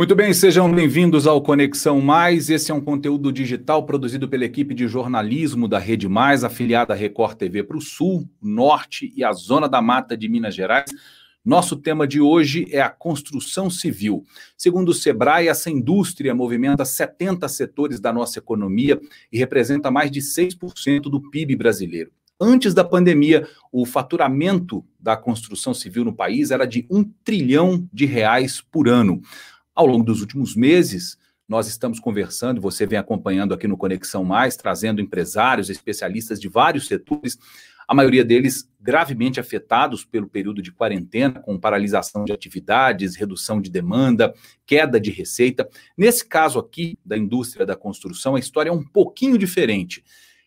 Muito bem, sejam bem-vindos ao Conexão Mais. Esse é um conteúdo digital produzido pela equipe de jornalismo da Rede Mais, afiliada à Record TV para o Sul, Norte e a Zona da Mata de Minas Gerais. Nosso tema de hoje é a construção civil. Segundo o Sebrae, essa indústria movimenta 70 setores da nossa economia e representa mais de 6% do PIB brasileiro. Antes da pandemia, o faturamento da construção civil no país era de um trilhão de reais por ano. Ao longo dos últimos meses, nós estamos conversando, você vem acompanhando aqui no Conexão Mais, trazendo empresários, especialistas de vários setores, a maioria deles gravemente afetados pelo período de quarentena, com paralisação de atividades, redução de demanda, queda de receita. Nesse caso aqui, da indústria da construção, a história é um pouquinho diferente.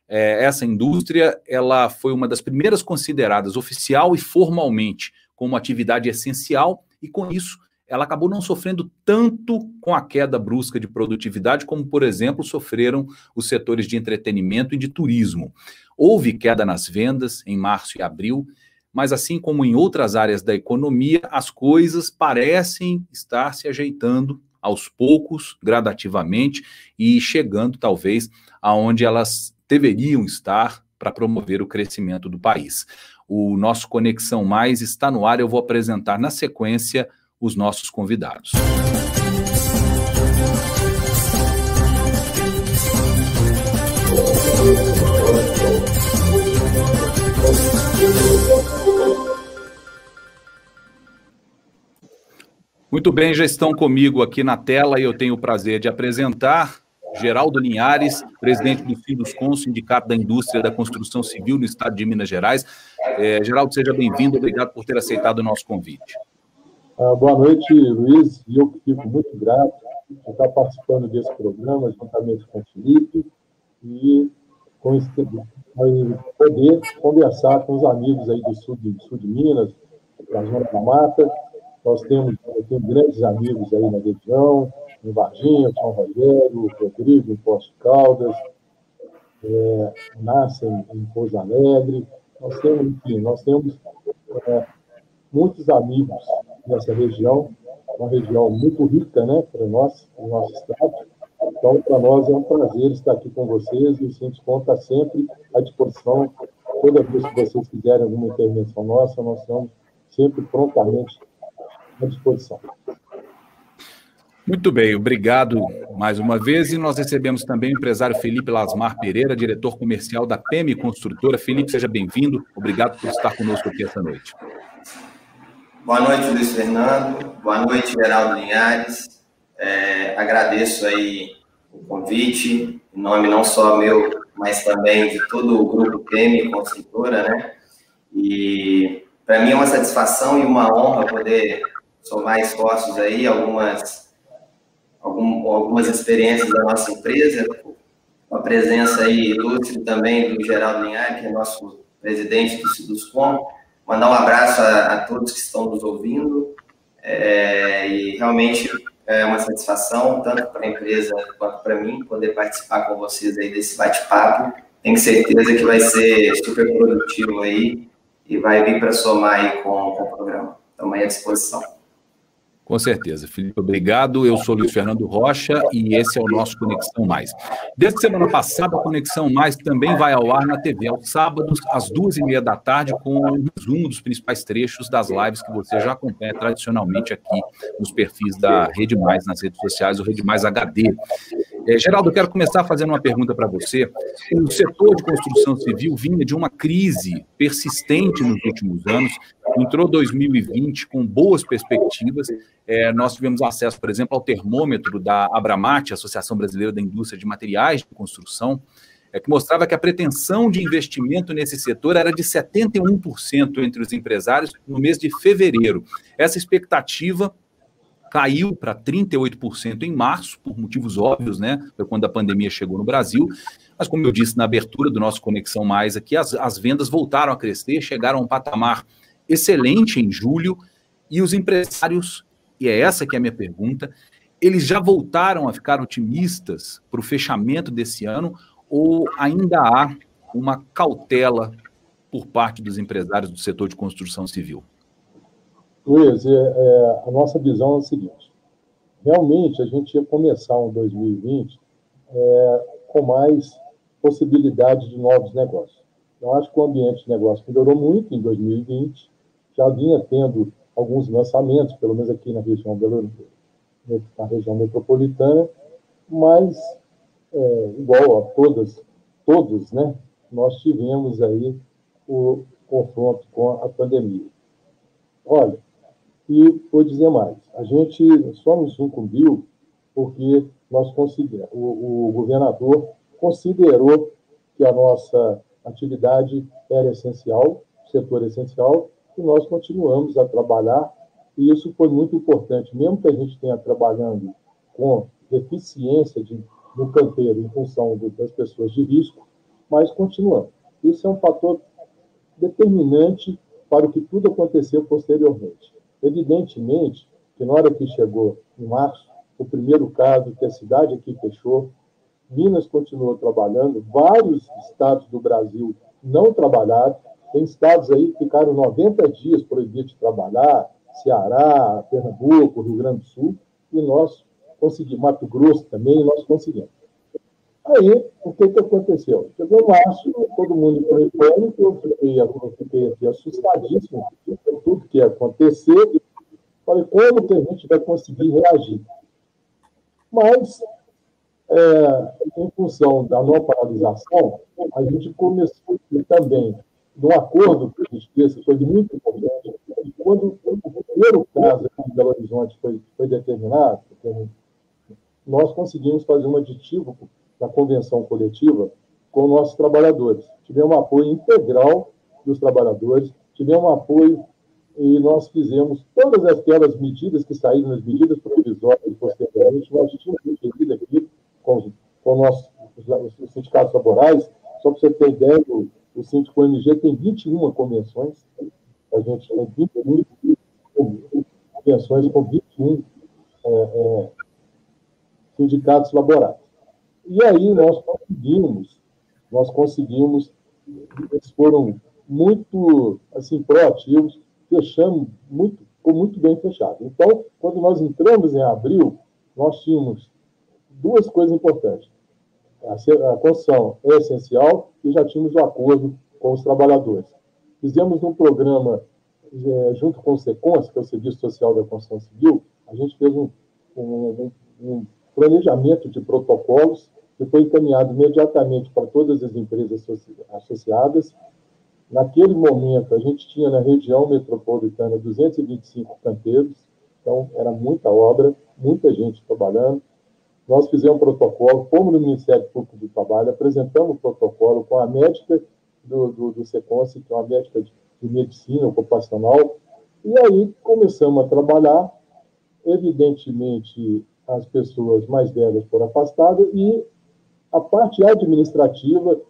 É, essa indústria ela foi uma das primeiras consideradas oficial e formalmente como atividade essencial, e com isso ela acabou não sofrendo tanto com a queda brusca de produtividade, como, por exemplo, sofreram os setores de entretenimento e de turismo. Houve queda nas vendas em março e abril, mas assim como em outras áreas da economia, as coisas parecem estar se ajeitando aos poucos, gradativamente e chegando talvez aonde elas deveriam estar para promover o crescimento do país. O nosso Conexão Mais está no ar, eu vou apresentar na sequência os nossos convidados. Muito bem, já estão comigo aqui na tela e eu tenho o prazer de apresentar Geraldo Linhares, presidente do Sinduscon, Sindicato da Indústria da Construção Civil no estado de Minas Gerais. É, Geraldo, seja bem-vindo, obrigado por ter aceitado o nosso convite. Ah, boa noite, Luiz, e eu fico muito grato de estar participando desse programa, juntamente com o Felipe, e com esse, poder conversar com os amigos aí do sul de, sul de Minas, da Zona da Mata. Nós temos, temos grandes amigos aí na região, em Varginha, São Rogério, Rodrigo, em Poço Caldas, é, Nascem em Pouso Alegre. Nós temos, enfim, nós temos é, muitos amigos nessa região, uma região muito rica né, para nós, o nosso estado. Então, para nós é um prazer estar aqui com vocês e o Sindicato está sempre à disposição. Toda vez que vocês quiserem alguma intervenção nossa, nós estamos sempre prontamente à disposição. Muito bem, obrigado mais uma vez. E nós recebemos também o empresário Felipe Lasmar Pereira, diretor comercial da PEMI Construtora. Felipe, seja bem-vindo. Obrigado por estar conosco aqui essa noite. Boa noite, Luiz Fernando. Boa noite, Geraldo Linhares. É, agradeço aí o convite, em nome não só meu, mas também de todo o grupo PEMI Construtora, né? E para mim é uma satisfação e uma honra poder somar esforços aí, algumas, algum, algumas experiências da nossa empresa, com a presença aí ilustre também do Geraldo Linhares, que é nosso presidente do Ciduscom, mandar um abraço a, a todos que estão nos ouvindo. É, e realmente é uma satisfação, tanto para a empresa quanto para mim, poder participar com vocês aí desse bate-papo. Tenho certeza que vai ser super produtivo aí e vai vir para somar aí com, com o programa. Estamos aí à disposição. Com certeza, Felipe, obrigado. Eu sou Luiz Fernando Rocha e esse é o nosso Conexão Mais. Desde semana passada, a Conexão Mais também vai ao ar na TV aos sábados, às duas e meia da tarde, com um resumo dos principais trechos das lives que você já acompanha tradicionalmente aqui nos perfis da Rede Mais, nas redes sociais, o Rede Mais HD. É, Geraldo, eu quero começar fazendo uma pergunta para você. O setor de construção civil vinha de uma crise persistente nos últimos anos, entrou 2020 com boas perspectivas. É, nós tivemos acesso, por exemplo, ao termômetro da Abramate, Associação Brasileira da Indústria de Materiais de Construção, é, que mostrava que a pretensão de investimento nesse setor era de 71% entre os empresários no mês de fevereiro. Essa expectativa caiu para 38% em março, por motivos óbvios, né? Foi quando a pandemia chegou no Brasil. Mas, como eu disse na abertura do nosso Conexão Mais aqui, as, as vendas voltaram a crescer, chegaram a um patamar excelente em julho, e os empresários, e é essa que é a minha pergunta, eles já voltaram a ficar otimistas para o fechamento desse ano, ou ainda há uma cautela por parte dos empresários do setor de construção civil? Luiz, é, é, a nossa visão é o seguinte: realmente a gente ia começar um 2020 é, com mais possibilidades de novos negócios. Eu acho que o ambiente de negócio melhorou muito em 2020, já vinha tendo alguns lançamentos, pelo menos aqui na região, na região metropolitana, mas, é, igual a todas, todos, né, nós tivemos aí o confronto com a pandemia. Olha, e vou dizer mais, a gente só nos sucumbiu porque nós conseguimos, o, o governador considerou que a nossa atividade era essencial, setor essencial, e nós continuamos a trabalhar, e isso foi muito importante, mesmo que a gente tenha trabalhando com deficiência de, no canteiro em função das pessoas de risco, mas continuamos. Isso é um fator determinante para o que tudo aconteceu posteriormente. Evidentemente que na hora que chegou em março, o primeiro caso, que a cidade aqui fechou, Minas continuou trabalhando, vários estados do Brasil não trabalharam, tem estados aí que ficaram 90 dias proibidos de trabalhar, Ceará, Pernambuco, Rio Grande do Sul, e nós conseguimos, Mato Grosso também, nós conseguimos. Aí, o que, que aconteceu? Chegou março, todo mundo entrou em pânico, eu fiquei, eu fiquei assustadíssimo com tudo que ia acontecer. Falei, como que a gente vai conseguir reagir? Mas, é, em função da não paralisação, a gente começou também, no acordo que a gente fez, foi muito importante, quando o primeiro caso aqui em Belo Horizonte foi, foi determinado, nós conseguimos fazer um aditivo da convenção coletiva com nossos trabalhadores. Tivemos apoio integral dos trabalhadores, tivemos apoio e nós fizemos todas aquelas medidas que saíram nas medidas provisórias posteriormente, nós tínhamos defendido aqui com, com nossos, os sindicatos laborais, só para você ter ideia, o, o Síndico MG tem 21 convenções, a gente tem 21 convenções com 21 é, é, sindicatos laborais. E aí nós conseguimos, nós conseguimos, eles foram muito assim, proativos, fechamos muito, ficou muito bem fechado. Então, quando nós entramos em abril, nós tínhamos duas coisas importantes. A construção é essencial e já tínhamos o acordo com os trabalhadores. Fizemos um programa é, junto com o SECONS, que é o Serviço Social da Construção Civil, a gente fez um, um, um planejamento de protocolos que foi encaminhado imediatamente para todas as empresas associadas. Naquele momento, a gente tinha na região metropolitana 225 canteiros, então era muita obra, muita gente trabalhando. Nós fizemos um protocolo, fomos no Ministério Público do Trabalho, apresentamos o protocolo com a médica do, do, do que é uma médica de, de medicina ocupacional, e aí começamos a trabalhar. Evidentemente, as pessoas mais velhas foram afastadas e a parte administrativa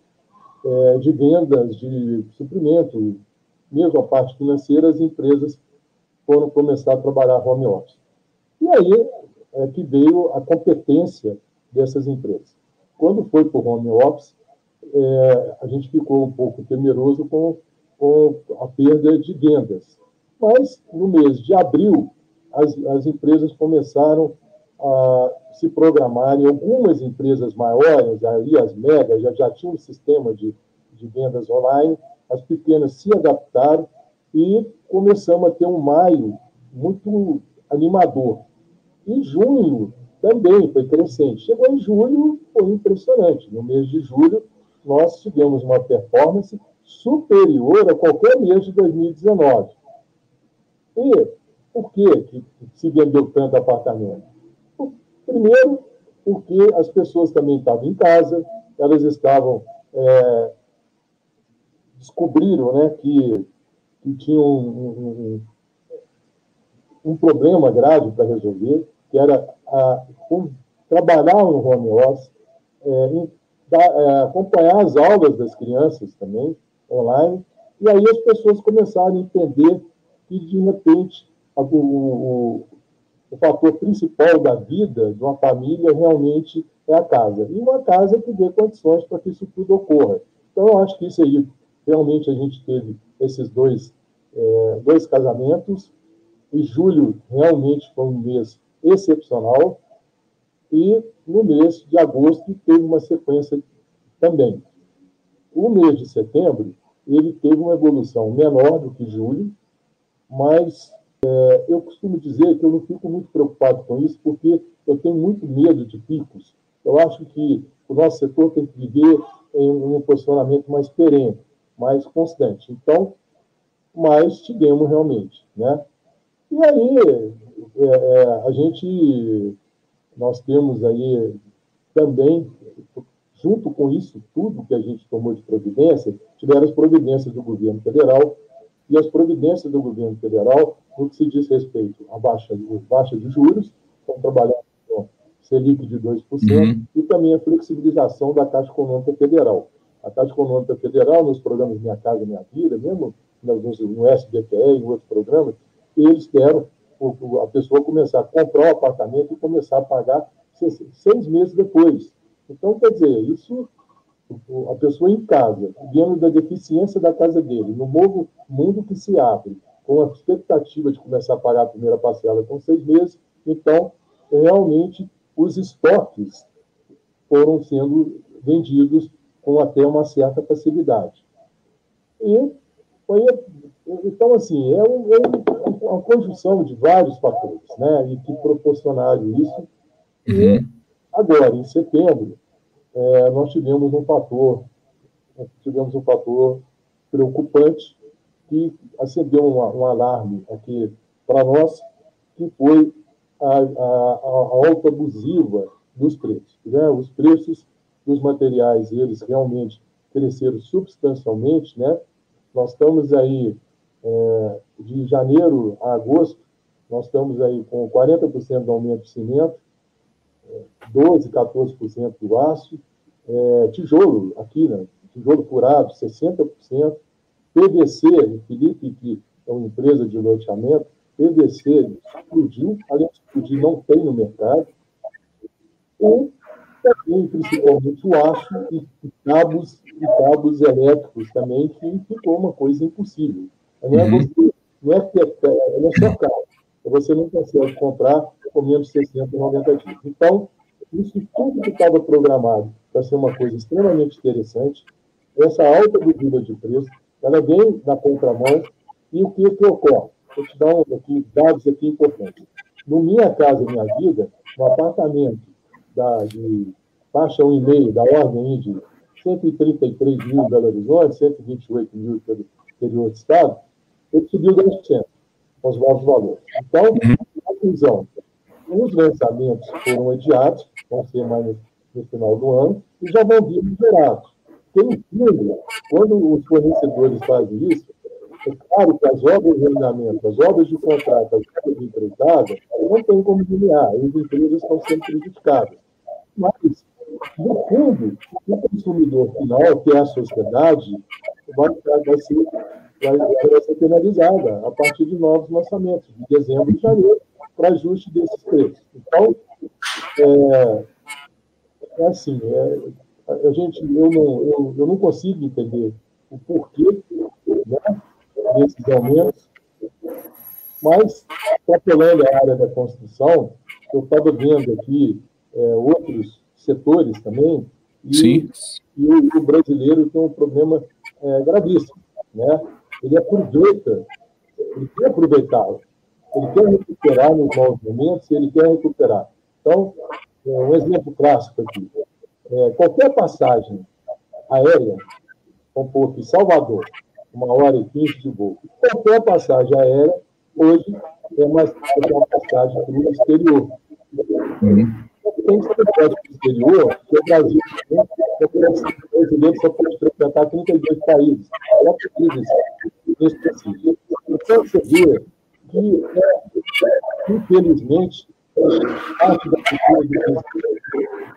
é, de vendas, de suprimento, mesmo a parte financeira, as empresas foram começar a trabalhar home office. E aí é que veio a competência dessas empresas. Quando foi para o home office, é, a gente ficou um pouco temeroso com, com a perda de vendas. Mas, no mês de abril, as, as empresas começaram a se programarem. Algumas empresas maiores, ali as megas, já, já tinham um sistema de, de vendas online, as pequenas se adaptaram e começamos a ter um maio muito animador. Em junho também foi crescente. Chegou em julho, foi impressionante. No mês de julho, nós tivemos uma performance superior a qualquer mês de 2019. E por que se vendeu tanto apartamento? Primeiro, porque as pessoas também estavam em casa, elas estavam. É, descobriram né, que, que tinham um, um, um problema grave para resolver, que era a, um, trabalhar no home office, é, em, da, é, acompanhar as aulas das crianças também, online, e aí as pessoas começaram a entender que, de repente, a, o, o fator principal da vida de uma família realmente é a casa. E uma casa que dê condições para que isso tudo ocorra. Então, eu acho que isso aí, realmente, a gente teve esses dois, é, dois casamentos, e julho realmente foi um mês excepcional, e no mês de agosto teve uma sequência também. O mês de setembro, ele teve uma evolução menor do que julho, mas é, eu costumo dizer que eu não fico muito preocupado com isso, porque eu tenho muito medo de picos. Eu acho que o nosso setor tem que viver em um posicionamento mais perene, mais constante. Então, mais tivemos realmente, né? E aí, é, é, a gente, nós temos aí também, junto com isso tudo que a gente tomou de providência, tiveram as providências do governo federal, e as providências do governo federal, no que se diz respeito à baixa, baixa de juros, estão trabalhando com Selic de 2%, uhum. e também a flexibilização da Caixa Econômica Federal. A Caixa Econômica Federal, nos programas Minha Casa Minha Vida, mesmo no SBPE e em outros programas, eles querem a pessoa começar a comprar o apartamento e começar a pagar seis meses depois. Então, quer dizer, isso, a pessoa em casa, vendo da deficiência da casa dele, no novo mundo que se abre, com a expectativa de começar a pagar a primeira parcela com seis meses, então, realmente, os estoques foram sendo vendidos com até uma certa facilidade. E foi, então, assim, é, um, é uma conjunção de vários fatores, né, e que proporcionaram isso. E uhum. agora, em setembro, é, nós tivemos um fator, tivemos um fator preocupante que acendeu um, um alarme aqui para nós, que foi a, a, a, alta abusiva dos preços. Né? Os preços dos materiais, eles realmente cresceram substancialmente, né? Nós estamos aí, é, de janeiro a agosto, nós estamos aí com 40% do aumento do cimento, 12%, 14% do aço, é, tijolo, aqui, né? Tijolo furado, 60%, PVC, o Felipe, que é uma empresa de loteamento, PVC explodiu, além de explodir, não tem no mercado. E também, principalmente, o aço e, e cabos e cabos elétricos também, que ficou uma coisa impossível. Não é, uhum. você, não é, que é, não é só você não consegue comprar com menos de 60, 90 dias. Então, isso tudo que estava programado para ser uma coisa extremamente interessante, essa alta medida de preço, ela vem na contramão e o que, que ocorre? Vou te dar um, aqui, dados aqui importantes. No Minha Casa Minha Vida, um apartamento da, de faixa 1,5, da ordem de 133 mil em Belo Horizonte, 128 mil pelo interior do Estado, ele subiu 10% com os novos valores. Então, a conclusão, os lançamentos foram adiados, vão ser mais no, final do ano, e já vão vir liberados. Tem fundo, quando os fornecedores fazem isso, é claro que as obras de andamento, as obras de contrato, as obras de empreitada, não tem como delinear, as empresas estão sendo prejudicadas. Mas no fundo, o consumidor final, que é a sociedade, vai, vai, ser, vai, vai ser penalizada a partir de novos lançamentos, de dezembro e janeiro, para ajuste desses preços. Então, é, é assim, é, a gente, eu, não, eu, eu não consigo entender o porquê né, desses aumentos, mas, extrapolando a área da construção, eu estava vendo aqui é, outros setores também. E, Sim. e o, o, brasileiro tem um problema é, gravíssimo. Né? Ele aproveita, ele quer aproveitar, ele quer recuperar nos novos momentos, ele quer recuperar. Então, é, um exemplo clássico aqui. É, qualquer passagem aérea, vamos pôr aqui, Salvador, uma hora e quinze de voo, qualquer passagem aérea, hoje, é mais uma passagem para o exterior. Uhum tem estratégia exterior, que o Brasil o brasileiro só pode frequentar 32 países. Quatro países específicos. Então, você vê que, é, infelizmente, parte da cultura do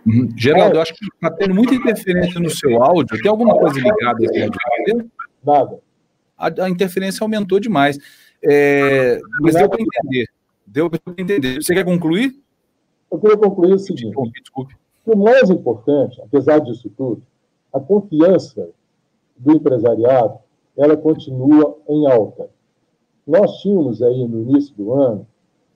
Uhum. Geraldo, eu acho que está tendo muita interferência no seu áudio. Tem alguma coisa ligada aqui? Nada. A, a interferência aumentou demais. É, mas deu para entender. Deu para entender. Você quer concluir? Eu queria concluir o seguinte: desculpe, o mais importante, apesar disso tudo, a confiança do empresariado ela continua em alta. Nós tínhamos aí no início do ano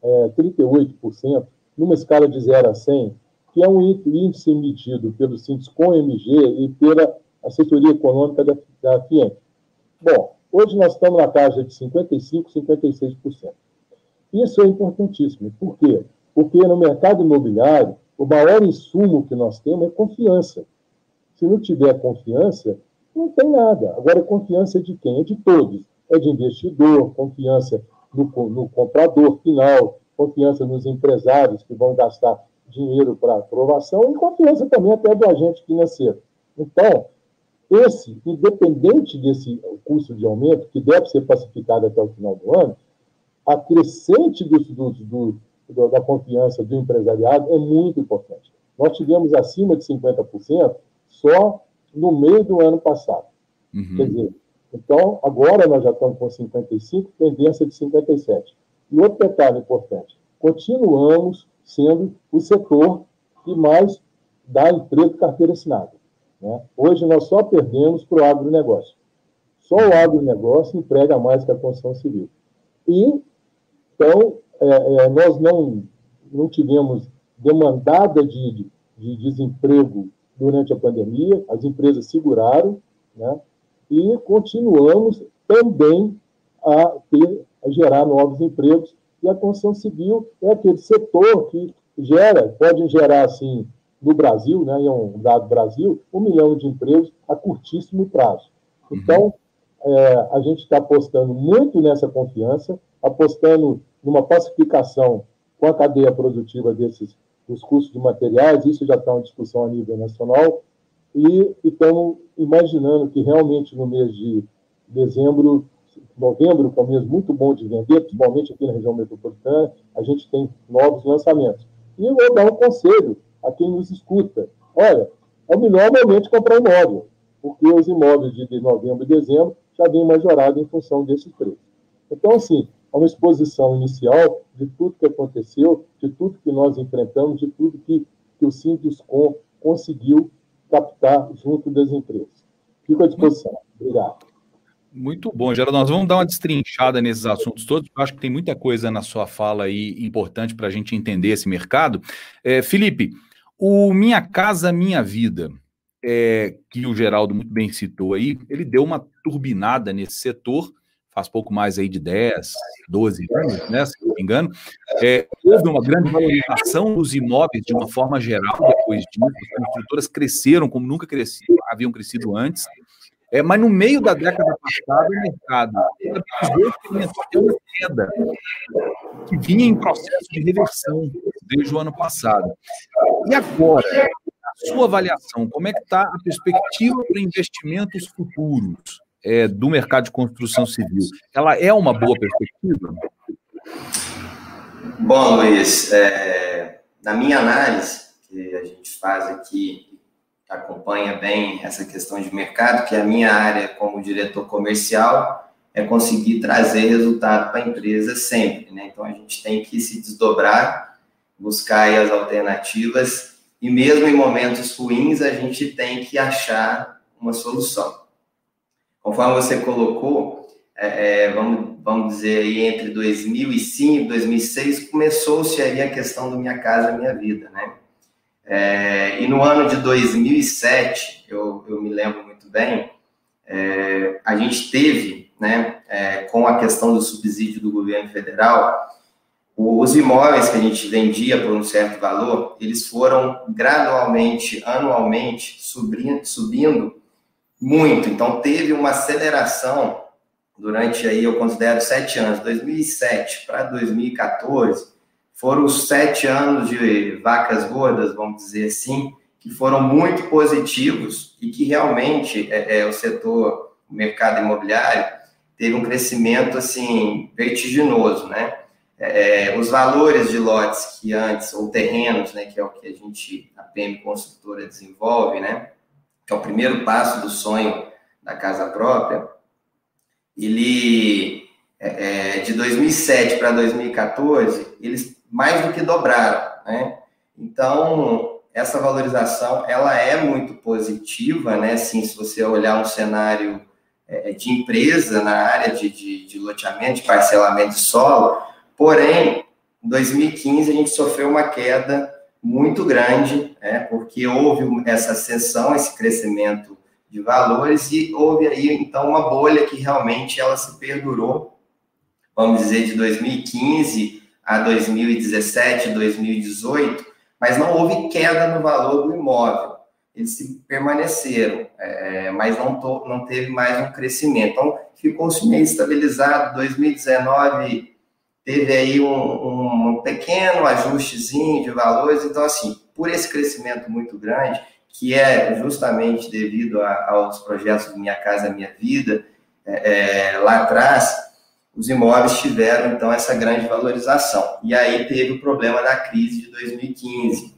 é, 38% numa escala de 0 a 100, que é um índice medido pelo com MG e pela assessoria econômica da, da FIEM. Bom, hoje nós estamos na taxa de 55%, 56%. Isso é importantíssimo. Por quê? Porque no mercado imobiliário, o maior insumo que nós temos é confiança. Se não tiver confiança, não tem nada. Agora, confiança de quem? É de todos. É de investidor, confiança no, no comprador final, confiança nos empresários que vão gastar dinheiro para aprovação e confiança também até do agente financeiro. Então, esse, independente desse custo de aumento, que deve ser pacificado até o final do ano, a crescente do, do, do, da confiança do empresariado é muito importante. Nós tivemos acima de 50% só no meio do ano passado. Uhum. Quer dizer, então, agora nós já estamos com 55%, tendência de 57%. E outro detalhe importante: continuamos sendo o setor que mais dá emprego carteira assinada. Né? Hoje nós só perdemos para o agronegócio. Só o agronegócio emprega mais que a construção civil. E, então, é, é, nós não, não tivemos demandada de, de, de, desemprego durante a pandemia, as empresas seguraram, né? e continuamos também a, ter, a gerar novos empregos, e a construção civil é aquele setor que gera, pode gerar, assim, no Brasil, né, em um dado Brasil, um milhão de empregos a curtíssimo prazo. Uhum. Então, é, a gente está apostando muito nessa confiança, apostando numa pacificação com a cadeia produtiva desses dos custos de materiais, isso já está uma discussão a nível nacional, e estamos imaginando que realmente no mês de dezembro, novembro, que é um mês muito bom de vender, principalmente aqui na região metropolitana, a gente tem novos lançamentos. E eu vou dar um conselho a quem nos escuta. Olha, é o melhor momento comprar imóvel, porque os imóveis de novembro e dezembro já vêm majorados em função desses preços. Então, assim, é uma exposição inicial de tudo que aconteceu, de tudo que nós enfrentamos, de tudo que, que o Sinduscom conseguiu captar junto das empresas. Fico à disposição. Obrigado. Muito bom, Geraldo. Nós vamos dar uma destrinchada nesses assuntos todos. Eu acho que tem muita coisa na sua fala aí importante para a gente entender esse mercado. É, Felipe, o Minha Casa Minha Vida, é, que o Geraldo muito bem citou aí, ele deu uma turbinada nesse setor, faz pouco mais aí de 10, 12 anos, né, se não me engano. É, houve uma grande valorização dos imóveis de uma forma geral depois disso. As construtoras cresceram como nunca cresciam, haviam crescido antes. É, mas no meio da década passada, o mercado ter uma queda que vinha em processo de reversão desde o ano passado. E agora, a sua avaliação, como é que está a perspectiva para investimentos futuros é, do mercado de construção civil? Ela é uma boa perspectiva? Bom, Luiz, é, na minha análise, que a gente faz aqui acompanha bem essa questão de mercado, que a minha área como diretor comercial é conseguir trazer resultado para a empresa sempre, né? Então a gente tem que se desdobrar, buscar as alternativas e mesmo em momentos ruins a gente tem que achar uma solução. Conforme você colocou, é, é vamos, vamos dizer aí entre 2005 e 2006 começou-se aí a questão do Minha Casa Minha Vida, né? É, e no ano de 2007, eu, eu me lembro muito bem, é, a gente teve, né, é, com a questão do subsídio do governo federal, os imóveis que a gente vendia por um certo valor, eles foram gradualmente, anualmente, subindo, subindo muito. Então, teve uma aceleração durante aí, eu considero, sete anos, 2007 para 2014, foram os sete anos de vacas gordas, vamos dizer assim, que foram muito positivos e que realmente é, é, o setor, o mercado imobiliário, teve um crescimento assim vertiginoso, né? É, é os valores de lotes que antes, ou terrenos, né, que é o que a gente, a PM Construtora desenvolve, né, que é o primeiro passo do sonho da casa própria, ele, é, é de 2007 para 2014, eles mais do que dobraram, né? Então, essa valorização, ela é muito positiva, né? Assim, se você olhar um cenário é, de empresa na área de, de, de loteamento, de parcelamento de solo, porém, em 2015 a gente sofreu uma queda muito grande, né, porque houve essa ascensão, esse crescimento de valores e houve aí então uma bolha que realmente ela se perdurou, vamos dizer de 2015 a 2017, 2018, mas não houve queda no valor do imóvel, eles permaneceram, é, mas não, não teve mais um crescimento. Então ficou-se meio estabilizado. 2019 teve aí um, um pequeno ajustezinho de valores. Então assim, por esse crescimento muito grande que é justamente devido a, aos projetos Minha Casa Minha Vida, é, é, lá atrás, os imóveis tiveram, então, essa grande valorização. E aí teve o problema da crise de 2015,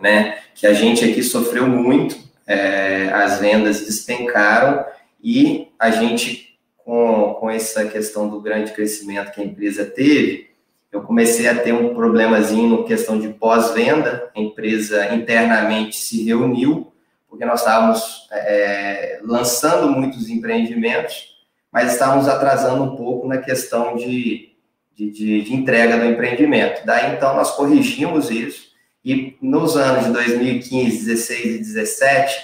né? Que a gente aqui sofreu muito, é, as vendas despencaram e a gente, com, com essa questão do grande crescimento que a empresa teve, eu comecei a ter um problemazinho no questão de pós-venda, a empresa internamente se reuniu, porque nós estávamos é, lançando muitos empreendimentos, mas estávamos atrasando um pouco na questão de, de, de, de entrega do empreendimento. Daí, então, nós corrigimos isso, e nos anos de 2015, 16 e 17,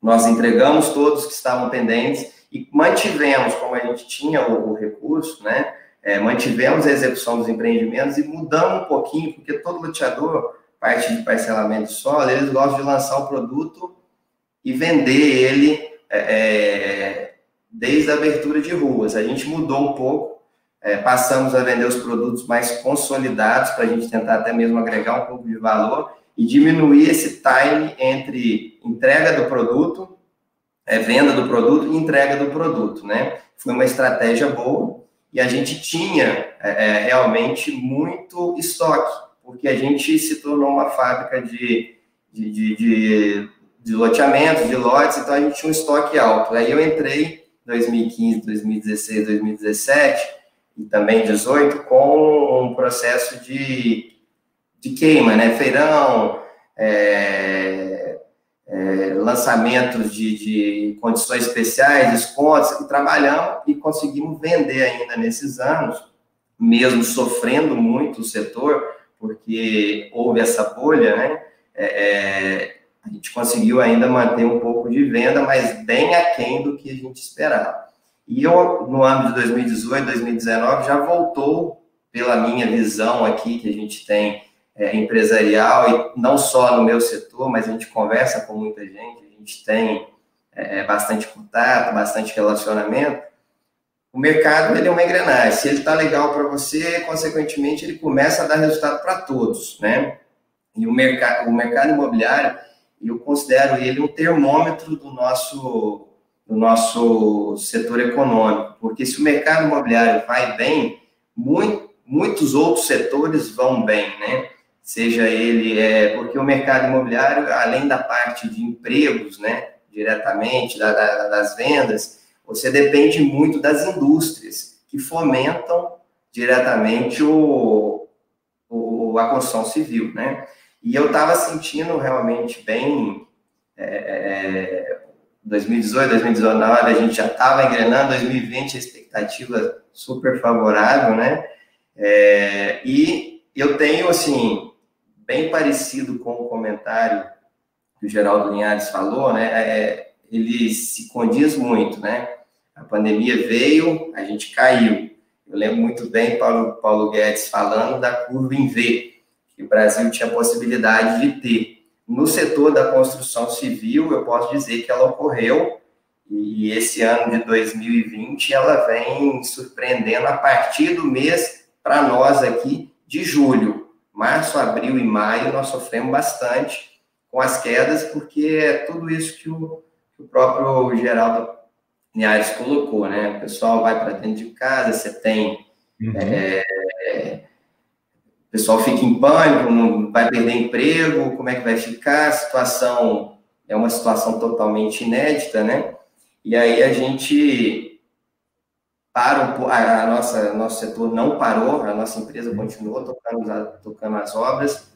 nós entregamos todos que estavam pendentes e mantivemos, como a gente tinha o, o recurso, né, é, mantivemos a execução dos empreendimentos e mudamos um pouquinho, porque todo loteador, parte de parcelamento solo, eles gostam de lançar o produto e vender ele é, é, desde a abertura de ruas. A gente mudou um pouco, é, passamos a vender os produtos mais consolidados para a gente tentar até mesmo agregar um pouco de valor e diminuir esse time entre entrega do produto, é, venda do produto e entrega do produto, né? Foi uma estratégia boa e a gente tinha é, é, realmente muito estoque, porque a gente se tornou uma fábrica de, de, de, de, de loteamento, de lotes, então a gente tinha um estoque alto. Aí eu entrei em 2015, 2016, 2017 e também 2018 com um processo de, de queima, né? Feirão, é, é, lançamentos de, de, condições especiais, descontos, e trabalhamos e conseguimos vender ainda nesses anos, mesmo sofrendo muito o setor, porque houve essa bolha, né? É, é, a gente conseguiu ainda manter um pouco de venda, mas bem aquém do que a gente esperava. E eu, no ano de 2018, 2019, já voltou, pela minha visão aqui, que a gente tem é, empresarial, e não só no meu setor, mas a gente conversa com muita gente, a gente tem é, bastante contato, bastante relacionamento. O mercado ele é uma engrenagem. Se ele está legal para você, consequentemente, ele começa a dar resultado para todos, né? E o mercado, o mercado imobiliário, eu considero ele um termômetro do nosso, do nosso setor econômico, porque se o mercado imobiliário vai bem, muito, muitos outros setores vão bem, né? Seja ele, é, porque o mercado imobiliário, além da parte de empregos, né, diretamente, da, da, das vendas, você depende muito das indústrias que fomentam diretamente o, o a construção civil, né? E eu estava sentindo realmente bem. É, 2018, 2019, a gente já estava engrenando, 2020 a expectativa super favorável, né? É, e eu tenho, assim, bem parecido com o comentário que o Geraldo Linhares falou, né? É, ele se condiz muito, né? A pandemia veio, a gente caiu. Eu lembro muito bem Paulo, Paulo Guedes falando da curva em V, que o Brasil tinha possibilidade de ter. No setor da construção civil, eu posso dizer que ela ocorreu, e esse ano de 2020 ela vem surpreendendo a partir do mês, para nós aqui, de julho março, abril e maio nós sofremos bastante com as quedas, porque é tudo isso que o, que o próprio Geraldo Niares colocou, né? O pessoal vai para dentro de casa, você tem. Uhum. É, o pessoal fica em pânico, não vai perder emprego, como é que vai ficar? A situação é uma situação totalmente inédita, né? E aí a gente para a, a nossa nosso setor não parou, a nossa empresa continuou tocando, tocando as obras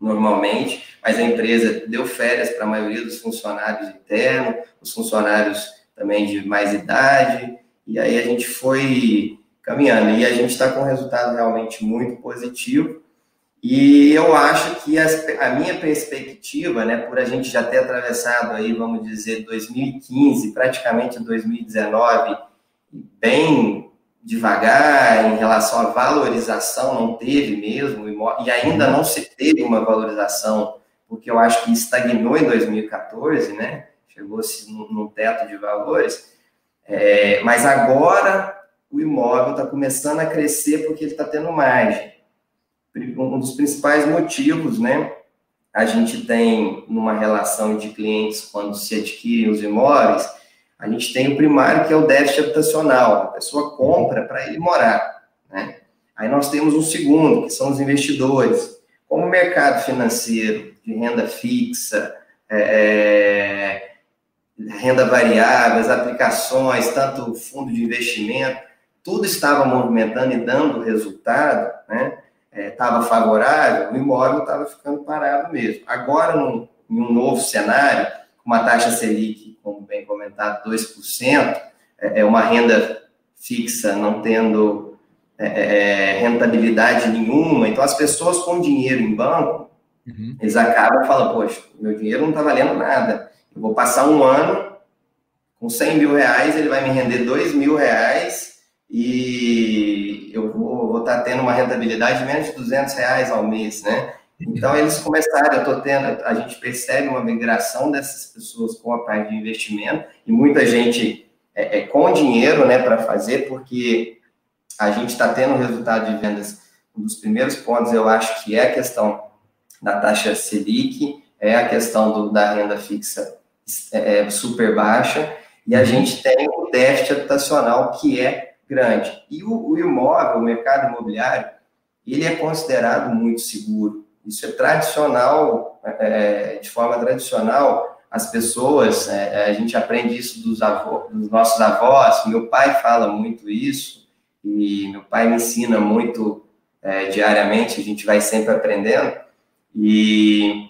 normalmente, mas a empresa deu férias para a maioria dos funcionários internos, os funcionários também de mais idade, e aí a gente foi caminhando. E a gente está com um resultado realmente muito positivo. E eu acho que as, a minha perspectiva, né, por a gente já ter atravessado aí, vamos dizer, 2015, praticamente 2019, bem devagar em relação à valorização, não teve mesmo, e ainda não se teve uma valorização, porque eu acho que estagnou em 2014, né? Chegou-se num teto de valores, é, mas agora o imóvel está começando a crescer porque ele está tendo margem um dos principais motivos, né? A gente tem numa relação de clientes quando se adquirem os imóveis, a gente tem o primário que é o déficit habitacional, a pessoa compra para ele morar, né? Aí nós temos um segundo, que são os investidores. Como o mercado financeiro de renda fixa, é, é renda variável, as aplicações, tanto fundo de investimento, tudo estava movimentando e dando resultado, né? estava é, favorável, o imóvel estava ficando parado mesmo. Agora, num, em um novo cenário, com uma taxa Selic, como bem comentado, 2%, é, é uma renda fixa não tendo é, é, rentabilidade nenhuma, então as pessoas com dinheiro em banco, uhum. eles acabam falando, poxa, meu dinheiro não está valendo nada, eu vou passar um ano com 100 mil reais, ele vai me render 2 mil reais e eu vou vou estar tá tendo uma rentabilidade de menos de 200 reais ao mês, né? Então, eles começaram, eu estou tendo, a gente percebe uma migração dessas pessoas com a parte de investimento e muita gente é, é com dinheiro, né, para fazer, porque a gente está tendo resultado de vendas. Um dos primeiros pontos, eu acho que é a questão da taxa Selic, é a questão do, da renda fixa é, é super baixa, e a gente tem o déficit habitacional, que é grande. E o, o imóvel, o mercado imobiliário, ele é considerado muito seguro. Isso é tradicional, é, de forma tradicional, as pessoas, é, a gente aprende isso dos, avós, dos nossos avós, meu pai fala muito isso, e meu pai me ensina muito é, diariamente, a gente vai sempre aprendendo, e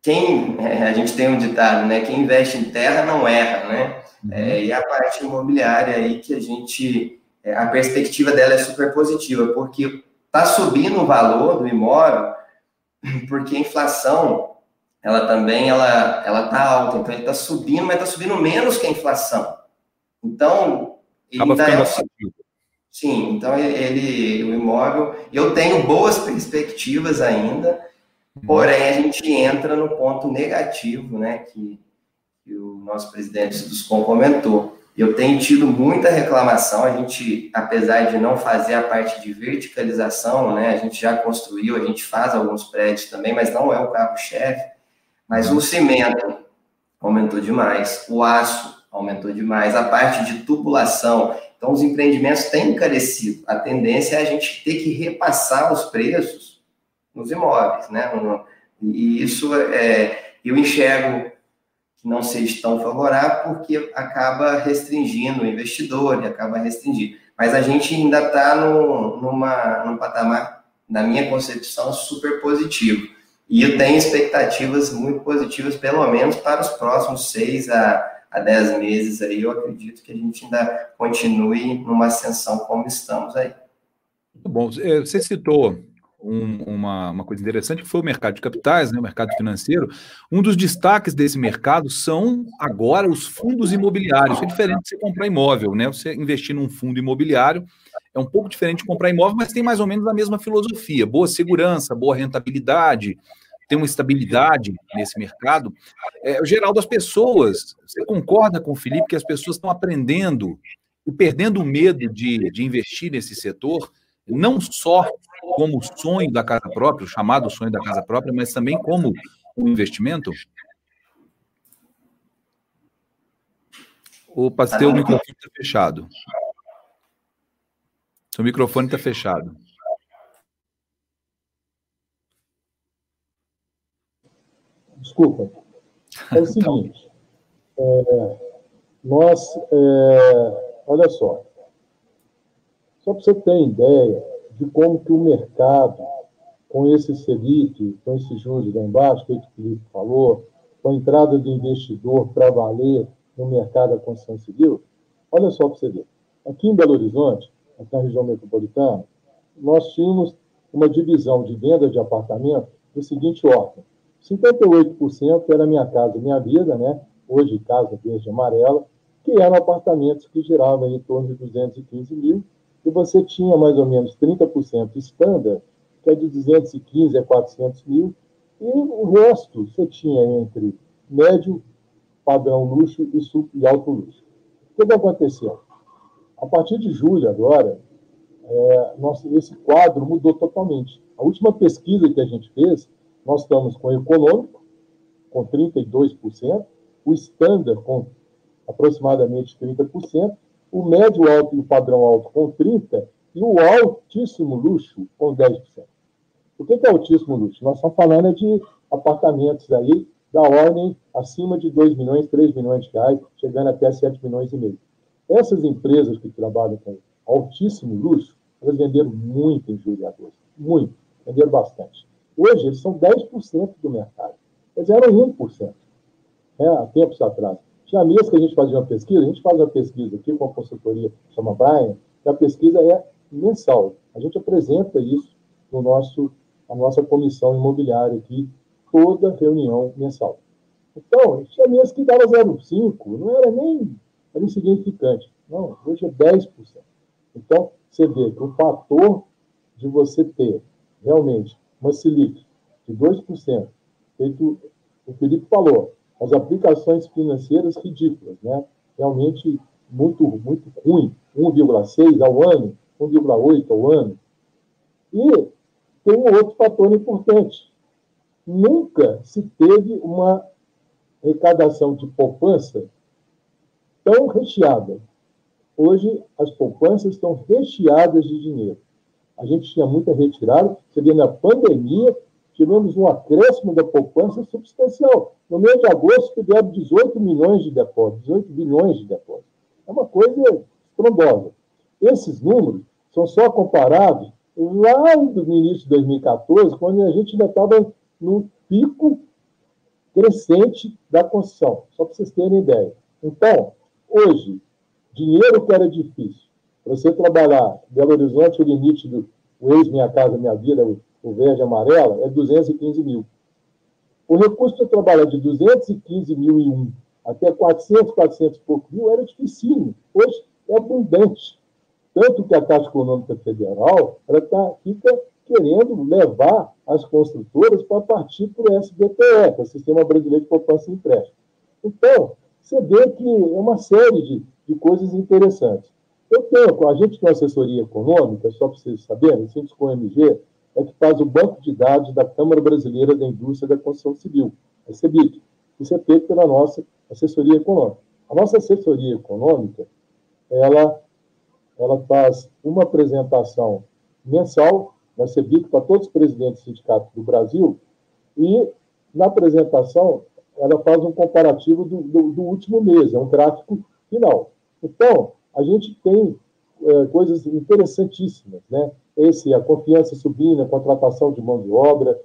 quem, é, a gente tem um ditado, né, quem investe em terra não erra, né, Uhum. É, e a parte imobiliária aí que a gente, é, a perspectiva dela é super positiva, porque está subindo o valor do imóvel, porque a inflação, ela também, ela ela está alta, então ele está subindo, mas está subindo menos que a inflação. Então, ele Acaba tá, Sim, então ele, o imóvel, eu tenho boas perspectivas ainda, uhum. porém a gente entra no ponto negativo, né, que que o nosso presidente Duscom comentou. Eu tenho tido muita reclamação, a gente, apesar de não fazer a parte de verticalização, né, a gente já construiu, a gente faz alguns prédios também, mas não é o carro-chefe, mas o cimento aumentou demais, o aço aumentou demais, a parte de tubulação, então os empreendimentos têm encarecido, a tendência é a gente ter que repassar os preços nos imóveis, né, e isso é, eu enxergo que não seja tão favorável, porque acaba restringindo o investidor e acaba restringindo. Mas a gente ainda está num patamar, na minha concepção, super positivo. E eu tenho expectativas muito positivas, pelo menos para os próximos seis a, a dez meses aí. Eu acredito que a gente ainda continue numa ascensão como estamos aí. Muito bom. É, você citou um, uma, uma coisa interessante, que foi o mercado de capitais, né, o mercado financeiro. Um dos destaques desse mercado são agora os fundos imobiliários. É diferente de você comprar imóvel, né? Você investir num fundo imobiliário é um pouco diferente de comprar imóvel, mas tem mais ou menos a mesma filosofia: boa segurança, boa rentabilidade, tem uma estabilidade nesse mercado. É, o geral das pessoas, você concorda com o Felipe que as pessoas estão aprendendo e perdendo o medo de, de investir nesse setor, não só como o sonho da casa própria, o chamado sonho da casa própria, mas também como um investimento? Opa, seu microfone está fechado. Seu microfone está fechado. Desculpa. É o seguinte. É, nós, é, olha só. Só para você ter ideia, de como que o mercado, com esse Selic, com esse juros lá embaixo, que o Felipe falou, com a entrada do investidor para valer no mercado da construção civil, olha só para você ver. Aqui em Belo Horizonte, na região metropolitana, nós tínhamos uma divisão de venda de apartamento do seguinte ordem. 58% era Minha Casa Minha Vida, né? hoje Casa Verde Amarela, que eram apartamentos que giravam em torno de 215 mil, e você tinha mais ou menos 30% standard, que é de 215 a 400 mil, e o resto você tinha entre médio, padrão luxo e, e alto luxo. O que, aconteceu? A partir de julho, agora, é, nosso, esse quadro mudou totalmente. A última pesquisa que a gente fez, nós estamos com o econômico, com 32%, o standard com aproximadamente 30%, o médio alto e o padrão alto com 30% e o altíssimo luxo com 10%. O que é altíssimo luxo? Nós estamos falando de apartamentos aí da ordem acima de 2 milhões, 3 milhões de reais, chegando até 7 milhões e meio. Essas empresas que trabalham com altíssimo luxo, elas venderam muito em julho e agosto. Muito. Venderam bastante. Hoje, eles são 10% do mercado. Eles eram 1%. É, há tempos atrás. Tinha mês que a gente fazia uma pesquisa, a gente faz uma pesquisa aqui com a consultoria que chama Brian, e a pesquisa é mensal. A gente apresenta isso no nosso, a nossa comissão imobiliária aqui, toda reunião mensal. Então, tinha mês que dava 0,5, não era nem era insignificante. Não, hoje é 10%. Então, você vê que o fator de você ter realmente uma Selic de 2%, feito o Felipe falou, as aplicações financeiras ridículas, né? realmente muito, muito ruim, 1,6 ao ano, 1,8 ao ano. E tem um outro fator importante. Nunca se teve uma arrecadação de poupança tão recheada. Hoje, as poupanças estão recheadas de dinheiro. A gente tinha muita retirada. Você vê na pandemia, tivemos um acréscimo da poupança substancial. No mês de agosto, tiveram 18 milhões de depósitos, 18 bilhões de depósitos. É uma coisa estrondosa. Esses números são só comparados lá no início de 2014, quando a gente ainda estava no pico crescente da construção, só para vocês terem ideia. Então, hoje, dinheiro que era difícil, para você trabalhar Belo Horizonte, o limite do o ex Minha Casa Minha Vida, o verde e amarelo, é 215 mil. O recurso para trabalhar de 215 mil e um até 400, 400 e pouco mil era difícil. Hoje é abundante. Tanto que a Caixa Econômica Federal ela tá, fica querendo levar as construtoras para partir para o SBPE, é o Sistema Brasileiro de Poupança e Empréstimo. Então, você vê que é uma série de, de coisas interessantes. Eu tenho, a gente tem uma assessoria econômica, só para vocês saberem, o com MG, é que faz o banco de dados da Câmara Brasileira da Indústria da Construção Civil, a CEBIC. Isso é feito pela nossa assessoria econômica. A nossa assessoria econômica, ela, ela faz uma apresentação mensal na CEBIC para todos os presidentes de sindicatos do Brasil e, na apresentação, ela faz um comparativo do, do, do último mês, é um gráfico final. Então, a gente tem é, coisas interessantíssimas, né? Esse, a confiança subindo, a contratação de mão de obra,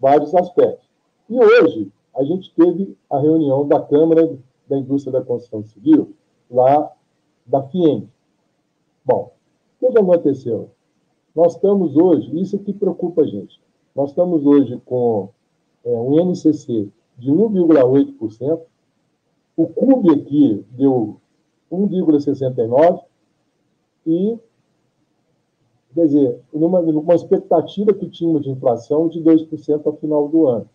vários aspectos. E hoje, a gente teve a reunião da Câmara da Indústria da Construção Civil, lá da FIEM. Bom, o que aconteceu? Nós estamos hoje, isso que preocupa a gente, nós estamos hoje com é, um INCC de 1,8%, o CUB aqui deu 1,69%, e, quer dizer, numa, numa expectativa que tínhamos de inflação de 2% ao final do ano,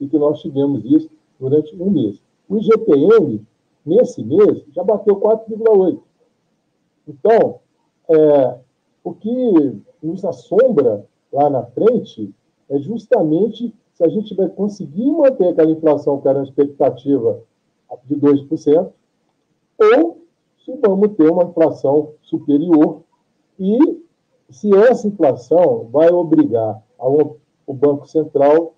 e que nós tivemos isso durante um mês. O IGPM, nesse mês, já bateu 4,8%. Então, é, o que nos assombra lá na frente é justamente se a gente vai conseguir manter aquela inflação que era uma expectativa de 2%, ou se vamos ter uma inflação superior e se essa inflação vai obrigar ao, o Banco Central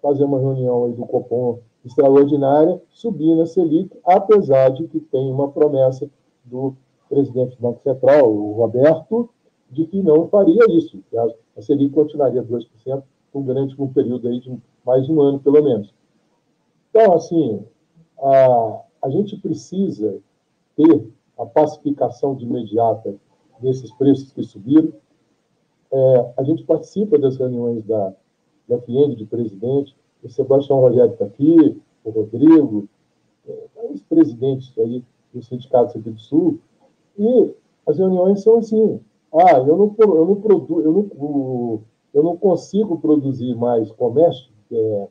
fazer uma reunião aí do Copom extraordinária, subir na Selic, apesar de que tem uma promessa do presidente do Banco Central, o Roberto, de que não faria isso, que a, a Selic continuaria 2% por um grande um período aí de mais um ano, pelo menos. Então, assim, a, a gente precisa ter a pacificação de imediata desses preços que subiram. É, a gente participa das reuniões da, da de presidente, o Sebastião Rogério está aqui, o Rodrigo, é, os presidentes aí dos sindicatos aqui do Sul, e as reuniões são assim, ah, eu não, eu não, produ, eu não, eu não consigo produzir mais comércio, é,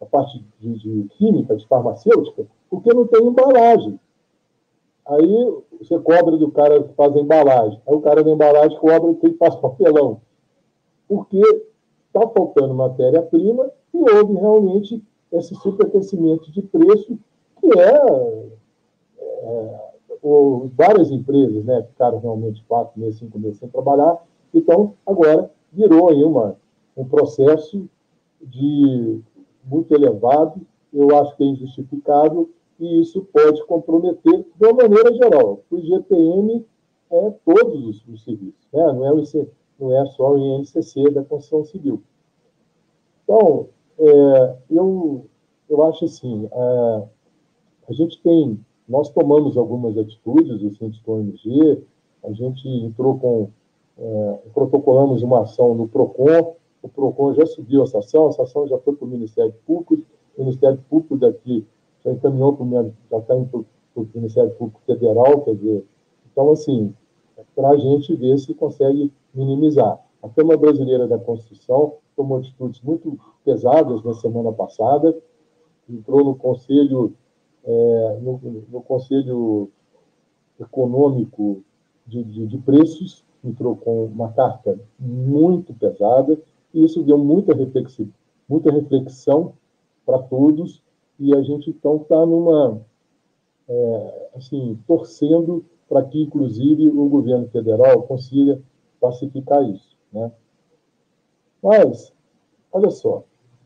a parte de, de, química, de farmacêutica, porque não tem embalagem. Aí você cobra do cara que faz a embalagem. Aí o cara da embalagem cobra quem faz papelão. Porque está faltando matéria-prima e houve realmente esse superaquecimento de preço, que é, é o, várias empresas né, ficaram realmente quatro meses, cinco meses sem trabalhar. Então, agora virou aí uma, um processo de muito elevado, eu acho que é injustificável, e isso pode comprometer, de uma maneira geral, o GPM é todos os, os serviços, né? não, é o IC, não é só o INCC da construção civil. Então, é, eu, eu acho assim, é, a gente tem, nós tomamos algumas atitudes, o Síndico ONG, a gente entrou com, é, protocolamos uma ação no PROCON, o PROCON já subiu essa ação, essa ação já foi para o Ministério Público, o Ministério Público daqui já encaminhou para o já para o Ministério Público Federal, quer dizer, então, assim, para a gente ver se consegue minimizar. A Câmara Brasileira da Constituição tomou atitudes muito pesadas na semana passada, entrou no Conselho, é, no, no, Conselho Econômico de, de, de Preços, entrou com uma carta muito pesada, e isso deu muita reflexão, muita reflexão para todos, e a gente então está numa, é, assim, torcendo para que, inclusive, o governo federal consiga pacificar isso. Né? Mas, olha só,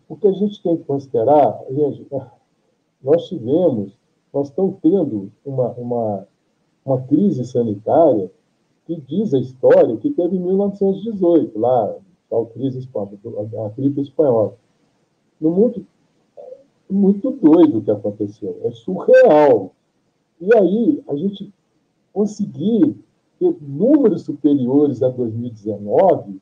o que a gente tem que considerar, gente, nós tivemos, nós estamos tendo uma, uma, uma crise sanitária que diz a história que teve em 1918, lá, a crise espanhola, a gripe espanhola. No mundo, muito doido o que aconteceu, é surreal. E aí, a gente conseguir ter números superiores a 2019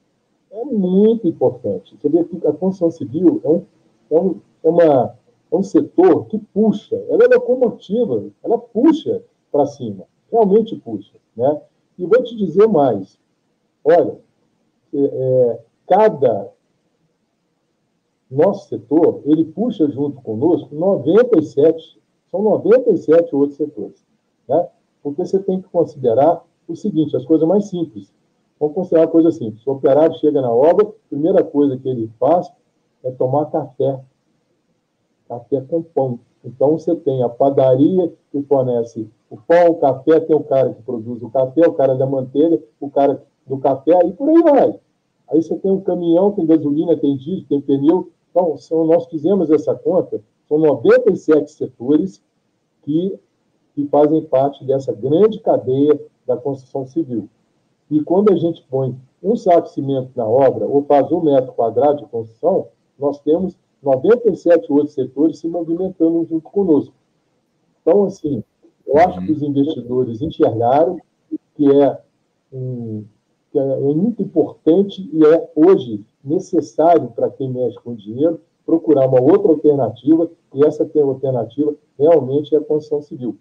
é muito importante. Você vê que a construção civil é um, é um, é uma, é um setor que puxa, ela é locomotiva, ela puxa para cima, realmente puxa. Né? E vou te dizer mais: olha, é, é cada nosso setor, ele puxa junto conosco 97, são 97 outros setores. Né? Porque você tem que considerar o seguinte, as coisas mais simples. Vamos considerar uma coisa simples. O operário chega na obra, a primeira coisa que ele faz é tomar café. Café com pão. Então, você tem a padaria que fornece o pão, o café, tem o cara que produz o café, o cara da manteiga, o cara do café, e por aí vai. Aí você tem um caminhão, tem gasolina, tem diesel, tem pneu. Então, são, nós fizemos essa conta, são 97 setores que, que fazem parte dessa grande cadeia da construção civil. E quando a gente põe um saco de cimento na obra ou faz um metro quadrado de construção, nós temos 97 outros setores se movimentando junto conosco. Então, assim, eu acho que os investidores enxergaram que é um, que é, muito importante e é hoje necessário para quem mexe com dinheiro procurar uma outra alternativa, e essa alternativa realmente é a construção civil.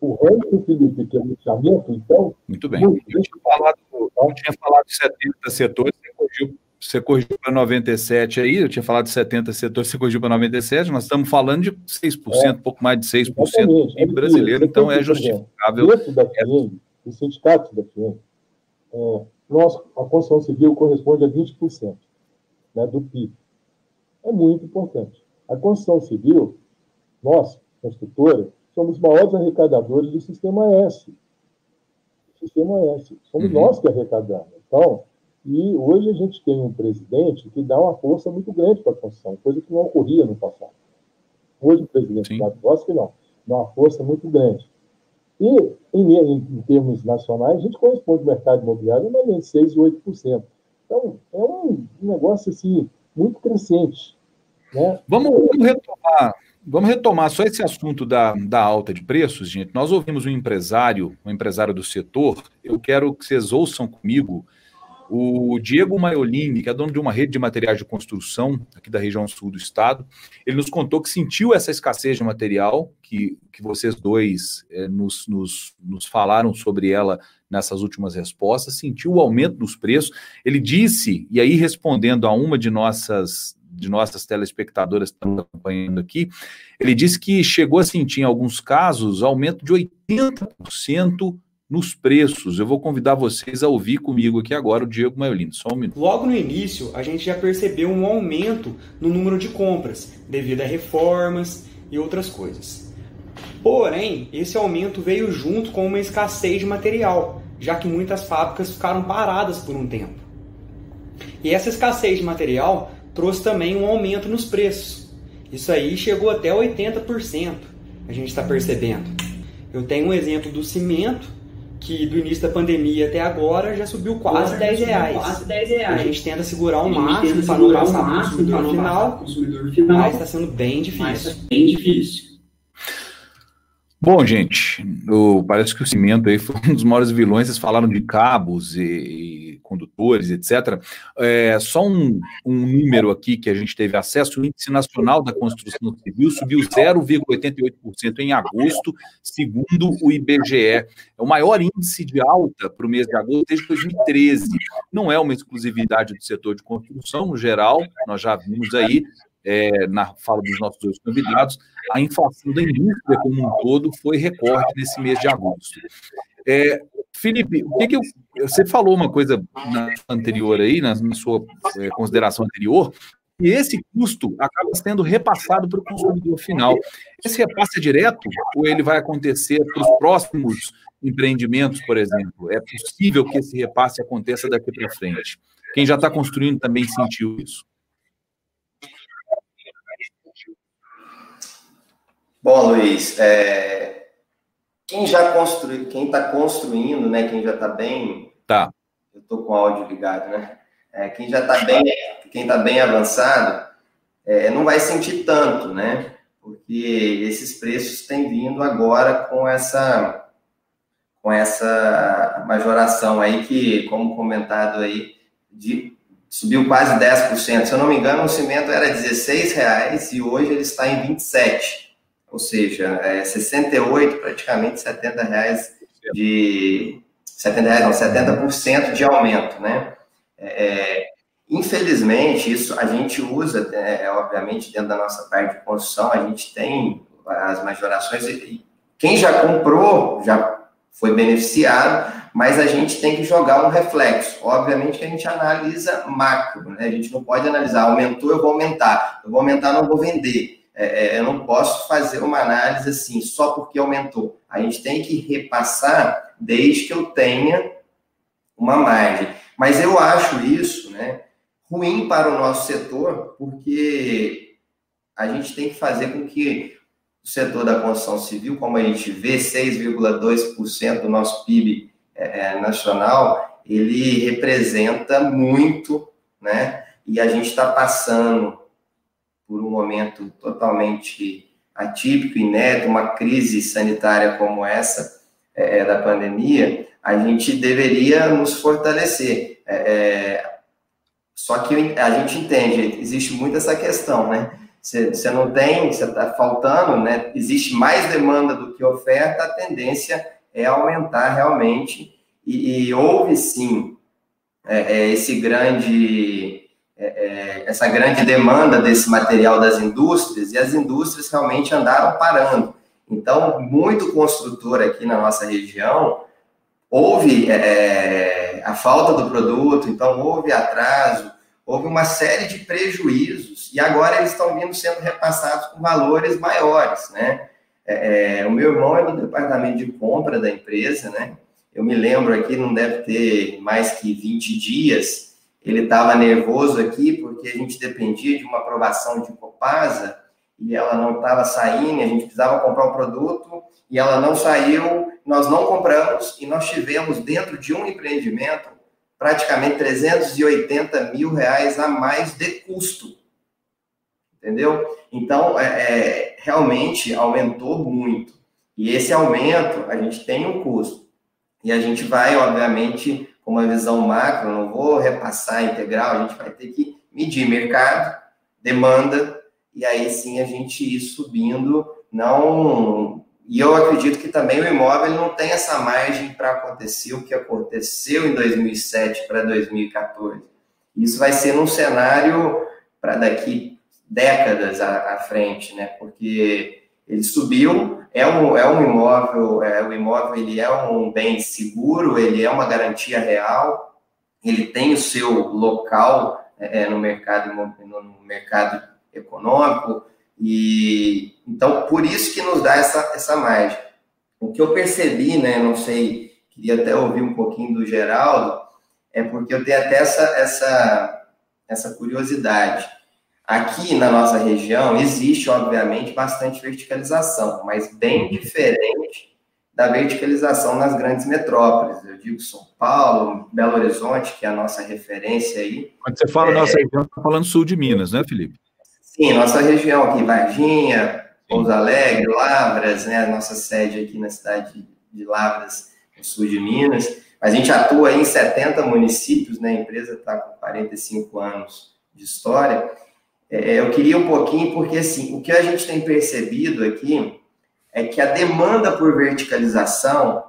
O ranking, Felipe, que é o loteamento, então. Muito bem. Eu tinha falado, eu tinha falado de 70 setores, você corrigiu, você corrigiu para 97 aí, eu tinha falado de 70 setores, você corrigiu para 97, nós estamos falando de 6%, é, pouco mais de 6% do PIB brasileiro, então é justificável. Dentro da FIENG, os sindicatos da FIENG, é, nós, a construção civil corresponde a 20% né, do PIB. É muito importante. A construção civil, nós, construtora, somos os maiores arrecadadores do Sistema S. Sistema S. Somos uhum. nós que arrecadamos. Então, e hoje a gente tem um presidente que dá uma força muito grande para a construção, coisa que não ocorria no passado. Hoje o presidente da que não, dá uma força muito grande. E, em, em, termos nacionais, a gente corresponde ao mercado imobiliário a menos 6% e 8%. Então, é um negócio assim, muito crescente. Né? Vamos, vamos retomar, Vamos retomar só esse assunto da, da alta de preços, gente. Nós ouvimos um empresário, um empresário do setor. Eu quero que vocês ouçam comigo o Diego Maiolini, que é dono de uma rede de materiais de construção aqui da região sul do estado, ele nos contou que sentiu essa escassez de material, que, que vocês dois é, nos, nos, nos falaram sobre ela nessas últimas respostas, sentiu o aumento dos preços. Ele disse, e aí respondendo a uma de nossas de nossas telespectadoras que estão acompanhando aqui, ele disse que chegou a sentir em alguns casos aumento de 80% nos preços. Eu vou convidar vocês a ouvir comigo aqui agora o Diego Maiolino. Só um minuto. Logo no início, a gente já percebeu um aumento no número de compras, devido a reformas e outras coisas. Porém, esse aumento veio junto com uma escassez de material, já que muitas fábricas ficaram paradas por um tempo. E essa escassez de material trouxe também um aumento nos preços. Isso aí chegou até 80%, a gente está percebendo. Eu tenho um exemplo do cimento, que do início da pandemia até agora já subiu quase, 10, reais. quase 10 reais. A gente tenta segurar o máximo para não passar para o consumidor, final, final, mas está sendo bem difícil. Tá bem difícil. Bom, gente, o, parece que o cimento aí foi um dos maiores vilões. Vocês falaram de cabos e, e condutores, etc. É, só um, um, número aqui que a gente teve acesso: o Índice Nacional da Construção Civil subiu 0,88% em agosto, segundo o IBGE. É o maior índice de alta para o mês de agosto desde 2013. Não é uma exclusividade do setor de construção, no geral, nós já vimos aí é, na fala dos nossos dois convidados, a inflação da indústria como um todo foi recorde nesse mês de agosto. É, Felipe, o que, que eu, você falou uma coisa anterior aí, na sua é, consideração anterior, e esse custo acaba sendo repassado para o consumidor final. Esse repasse é direto ou ele vai acontecer para os próximos empreendimentos, por exemplo? É possível que esse repasse aconteça daqui para frente? Quem já está construindo também sentiu isso. Bom, Luiz, é, quem já construiu, quem está construindo, né? Quem já está bem. Tá. Eu estou com o áudio ligado, né? É, quem já está bem, quem está bem avançado, é, não vai sentir tanto, né? Porque esses preços têm vindo agora com essa com essa majoração aí que, como comentado aí, de, subiu quase 10%. Se eu não me engano, o cimento era 16 reais e hoje ele está em 27 ou seja, é 68, praticamente 70 reais de 70 reais, não, 70% de aumento, né? É, é, infelizmente, isso a gente usa, é, obviamente, dentro da nossa parte de construção, a gente tem as majorações, e quem já comprou já foi beneficiado, mas a gente tem que jogar um reflexo. Obviamente que a gente analisa macro, né? A gente não pode analisar, aumentou, eu vou aumentar, eu vou aumentar, não vou vender. É, é, eu não posso fazer uma análise assim, só porque aumentou. A gente tem que repassar desde que eu tenha uma margem. Mas eu acho isso né, ruim para o nosso setor, porque a gente tem que fazer com que o setor da construção civil, como a gente vê, 6,2% do nosso PIB é, é, nacional, ele representa muito, né? E a gente está passando por um momento totalmente atípico, inédito, uma crise sanitária como essa é, é, da pandemia, a gente deveria nos fortalecer. É, é só que a gente entende, existe muito essa questão, né? Você não tem, você está faltando, né? Existe mais demanda do que oferta, a tendência é aumentar realmente. E, e houve sim é, é esse grande é, é, essa grande demanda desse material das indústrias e as indústrias realmente andaram parando. Então, muito construtor aqui na nossa região houve é, a falta do produto, então houve atraso, houve uma série de prejuízos e agora eles estão vindo sendo repassados com valores maiores, né? É, é, o meu irmão é do departamento de compra da empresa, né? Eu me lembro aqui, não deve ter mais que 20 dias, ele estava nervoso aqui porque a gente dependia de uma aprovação de Copasa e ela não estava saindo, a gente precisava comprar um produto e ela não saiu, nós não compramos e nós tivemos dentro de um empreendimento praticamente 380 mil reais a mais de custo. entendeu? Então, é, é, realmente aumentou muito. E esse aumento, a gente tem um custo. E a gente vai, obviamente, com uma visão macro, não vou repassar integral, a gente vai ter que medir mercado, demanda, e aí sim a gente ir subindo, não... E eu acredito que também o imóvel não tem essa margem para acontecer o que aconteceu em 2007 para 2014. Isso vai ser num cenário para daqui décadas à, à, frente, né? Porque ele subiu, é um, é um imóvel, é, o imóvel ele é um bem seguro, ele é uma garantia real, ele tem o seu local é, é no mercado no mercado econômico e então por isso que nos dá essa essa margem. O que eu percebi, né? Não sei, queria até ouvir um pouquinho do Geraldo, é porque eu tenho até essa essa essa curiosidade. Aqui na nossa região existe, obviamente, bastante verticalização, mas bem diferente da verticalização nas grandes metrópoles. Eu digo São Paulo, Belo Horizonte, que é a nossa referência aí. Quando você fala é... nossa região, está falando sul de Minas, né, Felipe? Sim, nossa região aqui, Varginha, Pouso Alegre, Lavras, né, a nossa sede aqui na cidade de Lavras, no sul de Minas. A gente atua em 70 municípios, né, a empresa está com 45 anos de história. É, eu queria um pouquinho, porque assim, o que a gente tem percebido aqui é que a demanda por verticalização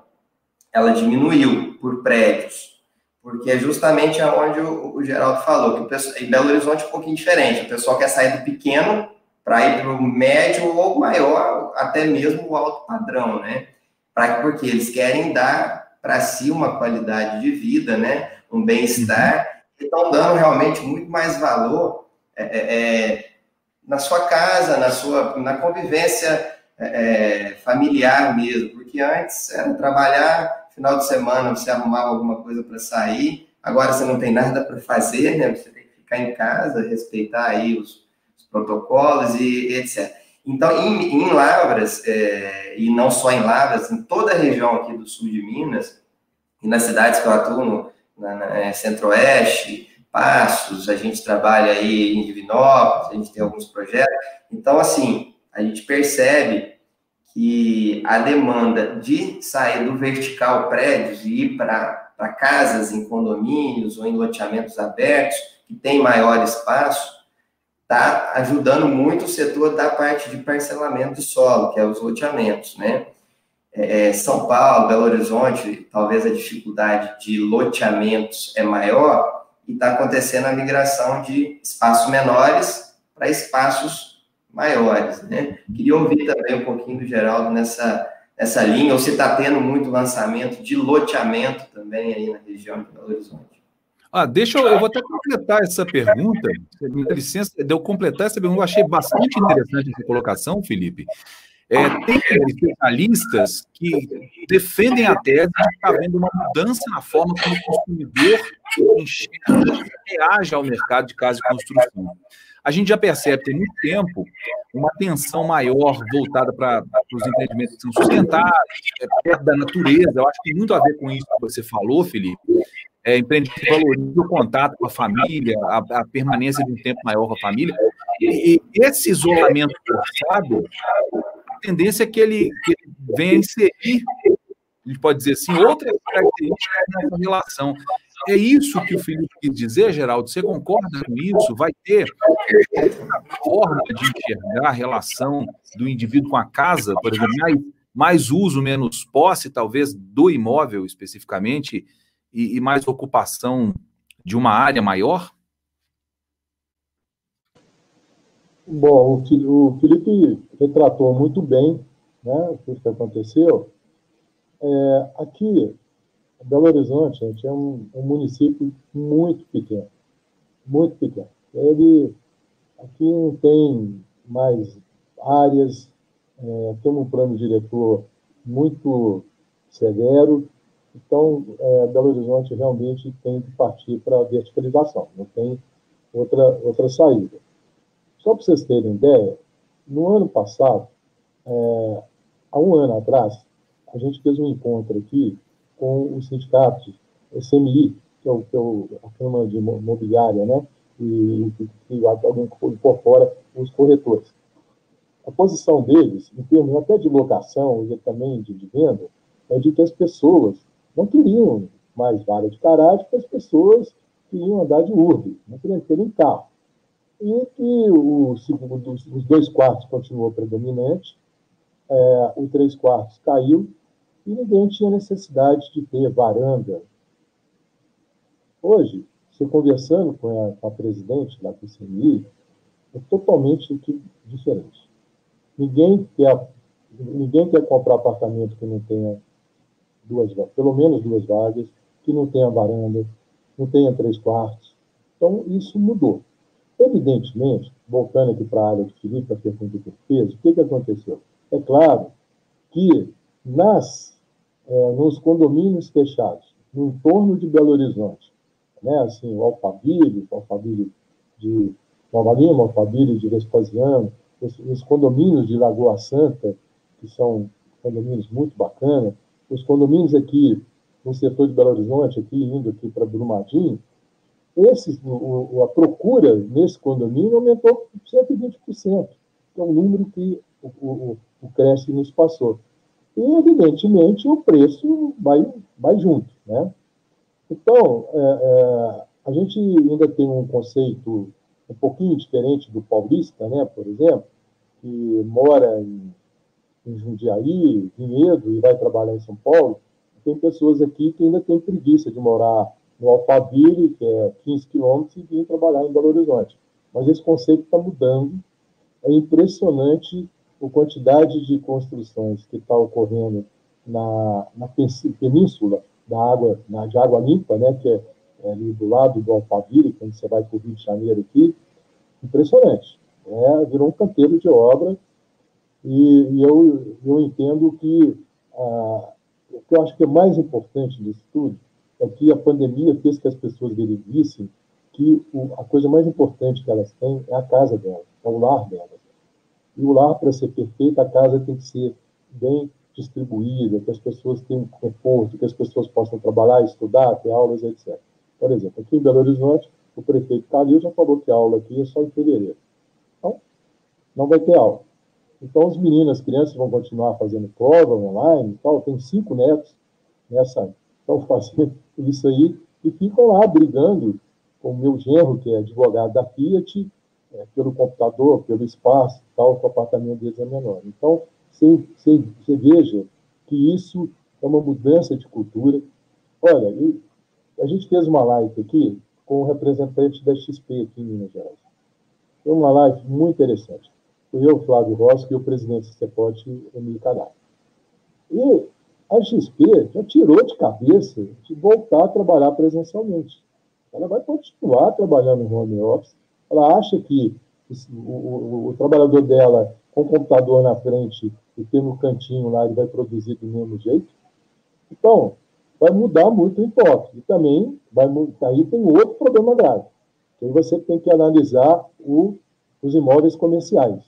ela diminuiu por prédios, porque é justamente aonde o, o Geraldo falou, que o pessoal, em Belo Horizonte é um pouquinho diferente, o pessoal quer sair do pequeno para ir para o médio ou maior, até mesmo o alto padrão, né? Pra, porque eles querem dar para si uma qualidade de vida, né? Um bem-estar, uhum. e estão dando realmente muito mais valor é, é, é, na sua casa, na sua na convivência é, é, familiar mesmo, porque antes era trabalhar, final de semana você arrumava alguma coisa para sair, agora você não tem nada para fazer, né? Você tem que ficar em casa, respeitar aí os, os protocolos e, etc. Então, em, em Lavras, é, e não só em Lavras, em toda a região aqui do sul de Minas, e nas cidades que eu atuo, no, na, na Centro-Oeste, Passos, a gente trabalha aí em Divinópolis, a gente tem alguns projetos. Então, assim, a gente percebe que a demanda de sair do vertical prédios e ir para casas em condomínios ou em loteamentos abertos, que tem maior espaço, está ajudando muito o setor da parte de parcelamento de solo, que é os loteamentos, né? É, São Paulo, Belo Horizonte, talvez a dificuldade de loteamentos é maior, e está acontecendo a migração de espaços menores para espaços maiores. Né? Queria ouvir também um pouquinho do Geraldo nessa, nessa linha, ou se está tendo muito lançamento de loteamento também aí na região de Belo Horizonte. Ah, deixa eu, eu vou até completar essa pergunta, me dá licença, de eu completar essa pergunta, eu achei bastante interessante essa colocação, Felipe, é, tem especialistas que defendem a tese de que está havendo uma mudança na forma como o consumidor enxerga e reage ao mercado de casa e construção. A gente já percebe, tem muito tempo, uma atenção maior voltada para os empreendimentos que são sustentáveis, é, perto da natureza. Eu acho que tem muito a ver com isso que você falou, Felipe. É, empreendimento valoriza o contato com a família, a, a permanência de um tempo maior com a família. E, e esse isolamento forçado tendência é que ele, que ele venha inserir, a gente pode dizer assim, outras características nessa relação. É isso que o Felipe quis dizer, Geraldo? Você concorda com isso? Vai ter essa forma de enxergar a relação do indivíduo com a casa, por exemplo, mais, mais uso, menos posse, talvez, do imóvel especificamente, e, e mais ocupação de uma área maior? Bom, o Felipe retratou muito bem né, que aconteceu. É, aqui, Belo Horizonte, gente, é um, um, município muito pequeno, muito pequeno. Ele aqui não tem mais áreas, é, temos um plano diretor muito severo, então é, Belo Horizonte realmente tem que partir para a verticalização, não tem outra, outra saída. Só para vocês terem ideia, no ano passado, é, há um ano atrás, a gente fez um encontro aqui com o sindicato SMI, que é, o, que é o, a Câmara de Mobiliária, né? e, e alguém incorpora os corretores. A posição deles, em termos até de locação e também de, de venda, é de que as pessoas não queriam mais vara de caráter, porque as pessoas queriam andar de urbe, não queriam ter um carro. E que o, os dois quartos continuou predominante, é, o três quartos caiu, e ninguém tinha necessidade de ter varanda. Hoje, você conversando com a, com a presidente da PCMI, é totalmente diferente. Ninguém quer, ninguém quer comprar apartamento que não tenha duas, pelo menos duas vagas, que não tenha varanda, não tenha três quartos. Então, isso mudou. Evidentemente, voltando aqui para a área de Felipe, para a pergunta que fez, o que, que aconteceu? É claro que nas, é, nos condomínios fechados, no entorno de Belo Horizonte, né, assim, o Alphaville, o Alphaville de Nova Lima, o Alphaville de Vespasiano, os, os condomínios de Lagoa Santa, que são condomínios muito bacanas, os condomínios aqui no setor de Belo Horizonte, aqui indo aqui para Brumadinho, esse, o, a procura nesse condomínio aumentou 120%, que é um número que o, o, o Cresce nos passou. E, evidentemente, o preço vai, vai junto. Né? Então, é, é, a gente ainda tem um conceito um pouquinho diferente do paulista, né, por exemplo, que mora em, em Jundiaí, Vinhedo, e vai trabalhar em São Paulo. Tem pessoas aqui que ainda têm preguiça de morar no Alphaville, que é 15 quilômetros, e vir trabalhar em Belo Horizonte. Mas esse conceito está mudando. É impressionante a quantidade de construções que está ocorrendo na, na península da água, na, de água limpa, né, que é, é ali do lado do Alphaville, quando você vai para o Rio de Janeiro aqui, impressionante. É, virou um canteiro de obra e, e eu, eu entendo que ah, o que eu acho que é mais importante disso tudo é que a pandemia fez que as pessoas vissem que o, a coisa mais importante que elas têm é a casa delas, é o lar delas. E o lar, para ser perfeito, a casa tem que ser bem distribuída, que as pessoas tenham conforto, que as pessoas possam trabalhar, estudar, ter aulas, etc. Por exemplo, aqui em Belo Horizonte, o prefeito Calil já falou que a aula aqui é só em fevereiro. Então, não vai ter aula. Então, os meninos, as crianças vão continuar fazendo prova online e tal. Tem cinco netos nessa, estão fazendo isso aí e ficam lá brigando com o meu genro, que é advogado da Fiat, é, pelo computador, pelo espaço tal, que o apartamento deles é menor. Então, você, você, veja que isso é uma mudança de cultura. Olha, a gente fez uma live aqui com o representante da XP aqui em Minas Gerais. Foi uma live muito interessante. Fui eu, Flávio Rossi, e o presidente do CEPOT, Emílio Cadar. E a XP já tirou de cabeça de voltar a trabalhar presencialmente. Ela vai continuar trabalhando no home office. Ela acha que o, o, o trabalhador dela, com o computador na frente, e ter no cantinho lá, ele vai produzir do mesmo jeito. Então, vai mudar muito o enfoque. E também, vai, aí tem outro problema grave. Que você tem que analisar o, os imóveis comerciais.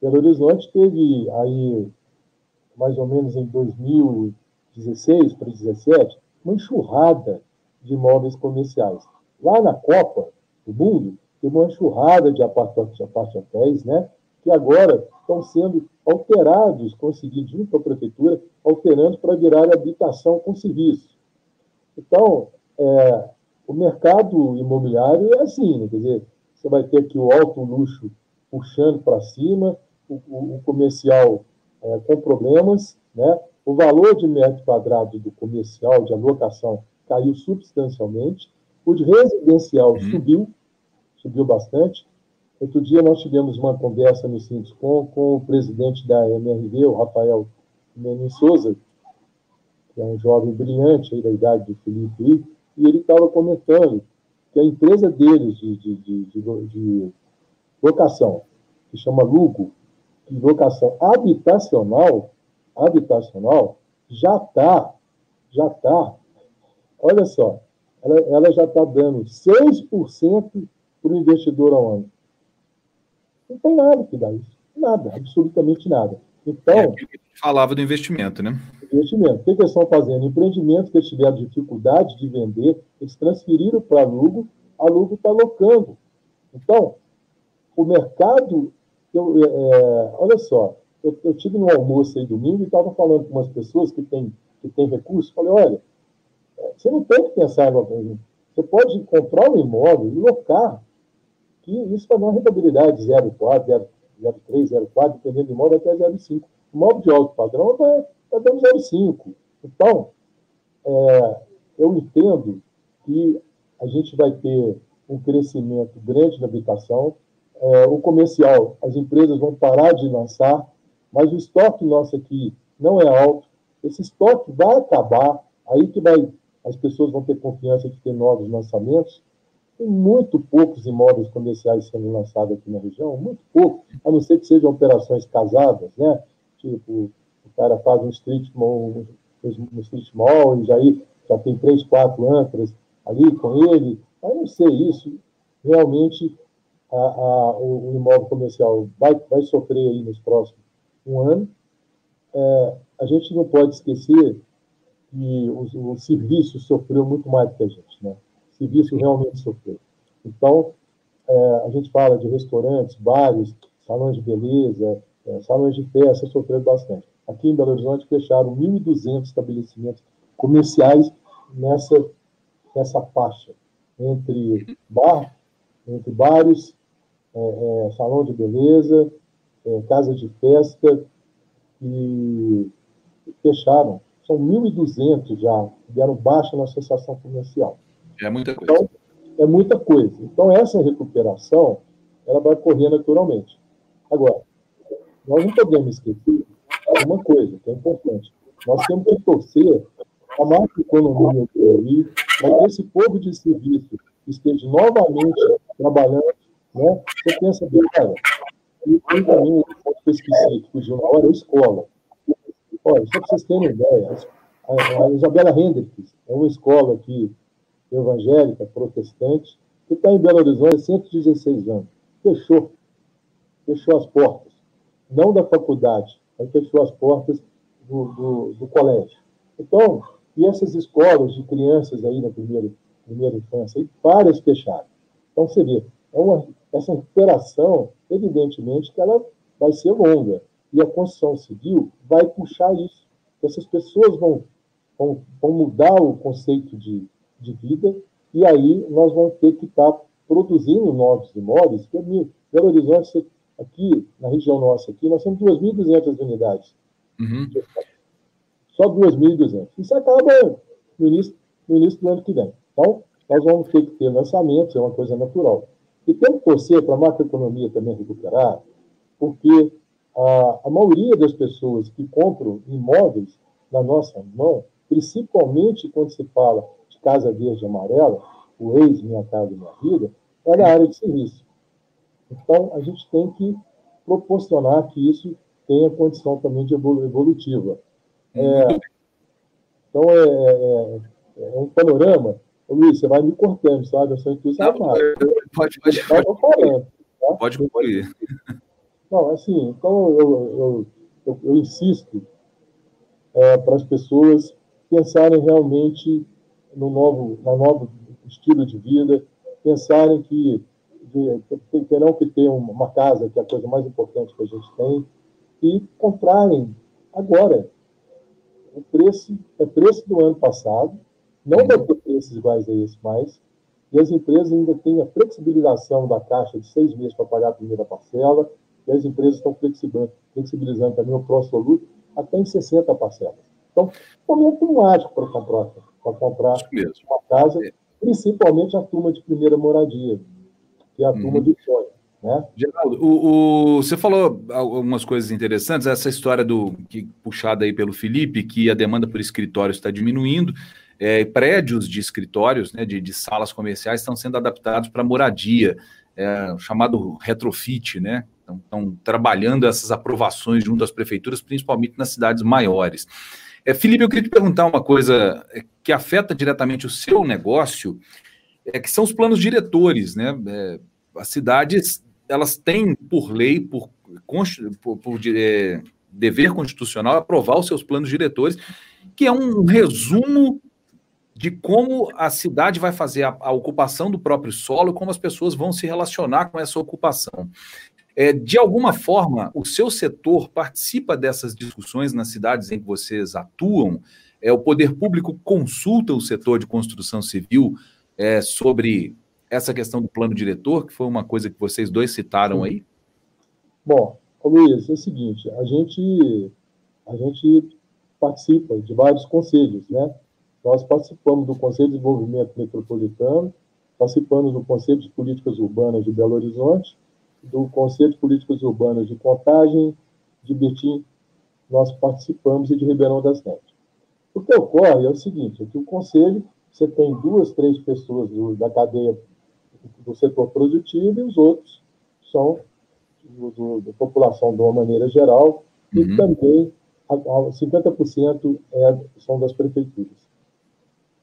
Belo Horizonte teve aí, mais ou menos em 2016 para 2017, uma enxurrada de imóveis comerciais. Lá na Copa do Mundo, teve uma enxurrada de apartamentos, né? que agora estão sendo alterados, conseguidos junto a prefeitura, alterando para virar habitação com serviço. Então, é, o mercado imobiliário é assim, né? quer dizer, você vai ter aqui o alto luxo puxando para cima, o, o, o comercial é, com problemas, né? o valor de metro quadrado do comercial, de alocação, caiu substancialmente, o de residencial uhum. subiu, subiu bastante, Outro dia nós tivemos uma conversa no Sindicom com o presidente da MRV, o Rafael Menin Souza, que é um jovem brilhante aí da idade do Felipe, e ele estava comentando que a empresa deles de, de, de, de, locação, que chama Lugo, de locação habitacional, habitacional, já está, já está, olha só, ela, ela já está dando 6% para o investidor ao ano. Não tem nada que dá isso. Nada, absolutamente nada. Então. É falava do investimento, né? Investimento. O que, eles estão fazendo? Empreendimentos que eles tiveram dificuldade de vender, eles transferiram para a Lugo, a Lugo está alocando Então, o mercado, eu, é, olha só, eu, eu tive no almoço aí domingo e estava falando com umas pessoas que têm que tem recursos, falei, olha, você não tem que pensar em Você pode comprar um imóvel e locar, que isso vai dar uma rentabilidade de 0,4, 0,3, 0,4, dependendo do imóvel, até 0,5. Imóvel de alto padrão está tá dando 0,5. Então, é, eu entendo que a gente vai ter um crescimento grande na habitação. É, o comercial, as empresas vão parar de lançar, mas o estoque nosso aqui não é alto. Esse estoque vai acabar, aí que vai, as pessoas vão ter confiança de ter novos lançamentos. Tem muito poucos imóveis comerciais sendo lançados aqui na região, muito pouco, a não ser que sejam operações casadas, né? Tipo, o cara faz um street mall, um street mall e já, já tem três, quatro âncoras ali com ele. Mas não sei isso. Realmente, a, a, o, o, imóvel comercial vai, vai sofrer aí nos próximos um ano. É, a gente não pode esquecer que o, o, serviço sofreu muito mais que a gente, né? O serviço realmente sofreu. Então, é, a gente fala de restaurantes, bares, salões de beleza, é, salões de festa sofreram bastante. Aqui em Belo Horizonte fecharam 1.200 estabelecimentos comerciais nessa, nessa faixa, entre bar, entre bares, é, é, salão de beleza, é, casa de festa e fecharam. São 1.200 já, deram baixa na associação comercial. É muita coisa. Então, é muita coisa. Então, essa recuperação, ela vai ocorrer naturalmente. Agora, nós não podemos esquecer uma coisa que é importante. Nós temos que torcer a macroeconomia aí para que esse povo de serviço esteja novamente trabalhando. Né? Você pensa bem, cara, tem também um ponto que fugiu na hora, é a escola. Olha, só para vocês terem uma ideia, a, a Isabela Hendricks é uma escola aqui evangélica, protestante, que está em Belo Horizonte há 116 anos. Fechou. Fechou as portas. Não da faculdade, mas fechou as portas do, do, do colégio. Então, e essas escolas de crianças aí na primeira, primeira infância, aí, várias fecharam. Então, você vê, é uma, essa recuperação, evidentemente, que ela vai ser longa e a construção civil vai puxar isso. Essas pessoas vão, vão, vão mudar o conceito de, de vida e aí nós vamos ter que estar produzindo novos imóveis. Que Belo Horizonte, aqui na região nossa, aqui, nós temos 2.200 unidades. Uhum. Só 2.200. Isso acaba no início, no início do ano que vem. Então, nós vamos ter que ter lançamentos, é uma coisa natural. E temos que torcer para a macroeconomia também recuperar, porque a, a maioria das pessoas que compram imóveis na nossa mão, principalmente quando se fala de Casa Verde e Amarela, o ex Minha Casa Minha Vida, é na área de serviço. Então, a gente tem que proporcionar que isso tenha condição também de evolutiva. É, então, é, é, é, um panorama. Ô, Luiz, você vai me cortando, sabe? Eu sou entusiasmado. Pode, pode, pode, pode, tá? pode concluir. Não, assim, então eu, eu, eu, eu insisto é, para as pessoas pensarem realmente no novo, no novo estilo de vida, pensarem que de, terão que ter uma casa, que é a coisa mais importante que a gente tem, e comprarem agora. O preço é preço do ano passado, não vai ter preços iguais a esse mais, e as empresas ainda têm a flexibilização da caixa de seis meses para pagar a primeira parcela, e as empresas estão flexibilizando também o pró-soluto até em 60 parcelas. Então, momento mágico para comprar, para comprar uma casa, é. principalmente a turma de primeira moradia, que é a turma uhum. de sonho. Né? Geraldo, o, o, você falou algumas coisas interessantes, essa história do que puxada aí pelo Felipe, que a demanda por escritórios está diminuindo, é, prédios de escritórios, né, de, de salas comerciais, estão sendo adaptados para moradia, é, chamado retrofit, né? Então, estão trabalhando essas aprovações junto às prefeituras, principalmente nas cidades maiores. É, Felipe, eu queria te perguntar uma coisa é, que afeta diretamente o seu negócio, é que são os planos diretores, né? É, as cidades elas têm por lei, por, por, por é, dever constitucional, aprovar os seus planos diretores, que é um resumo de como a cidade vai fazer a, a, ocupação do próprio solo como as pessoas vão se relacionar com essa ocupação. É, de alguma forma, o seu setor participa dessas discussões nas cidades em que vocês atuam? É, o poder público consulta o setor de construção civil é, sobre essa questão do plano diretor, que foi uma coisa que vocês dois citaram aí? Bom, Luiz, é o seguinte, a gente, a gente participa de vários conselhos, né? Nós participamos do Conselho de Desenvolvimento Metropolitano, participamos do Conselho de Políticas Urbanas de Belo Horizonte, do Conselho de Políticas Urbanas de Contagem, de Betim, nós participamos e de Ribeirão das Neves. O que ocorre é o seguinte, é que o Conselho, você tem duas, três pessoas do, da cadeia do setor produtivo e os outros são do, do, da população de uma maneira geral uhum. e também a, a 50% é, são das prefeituras.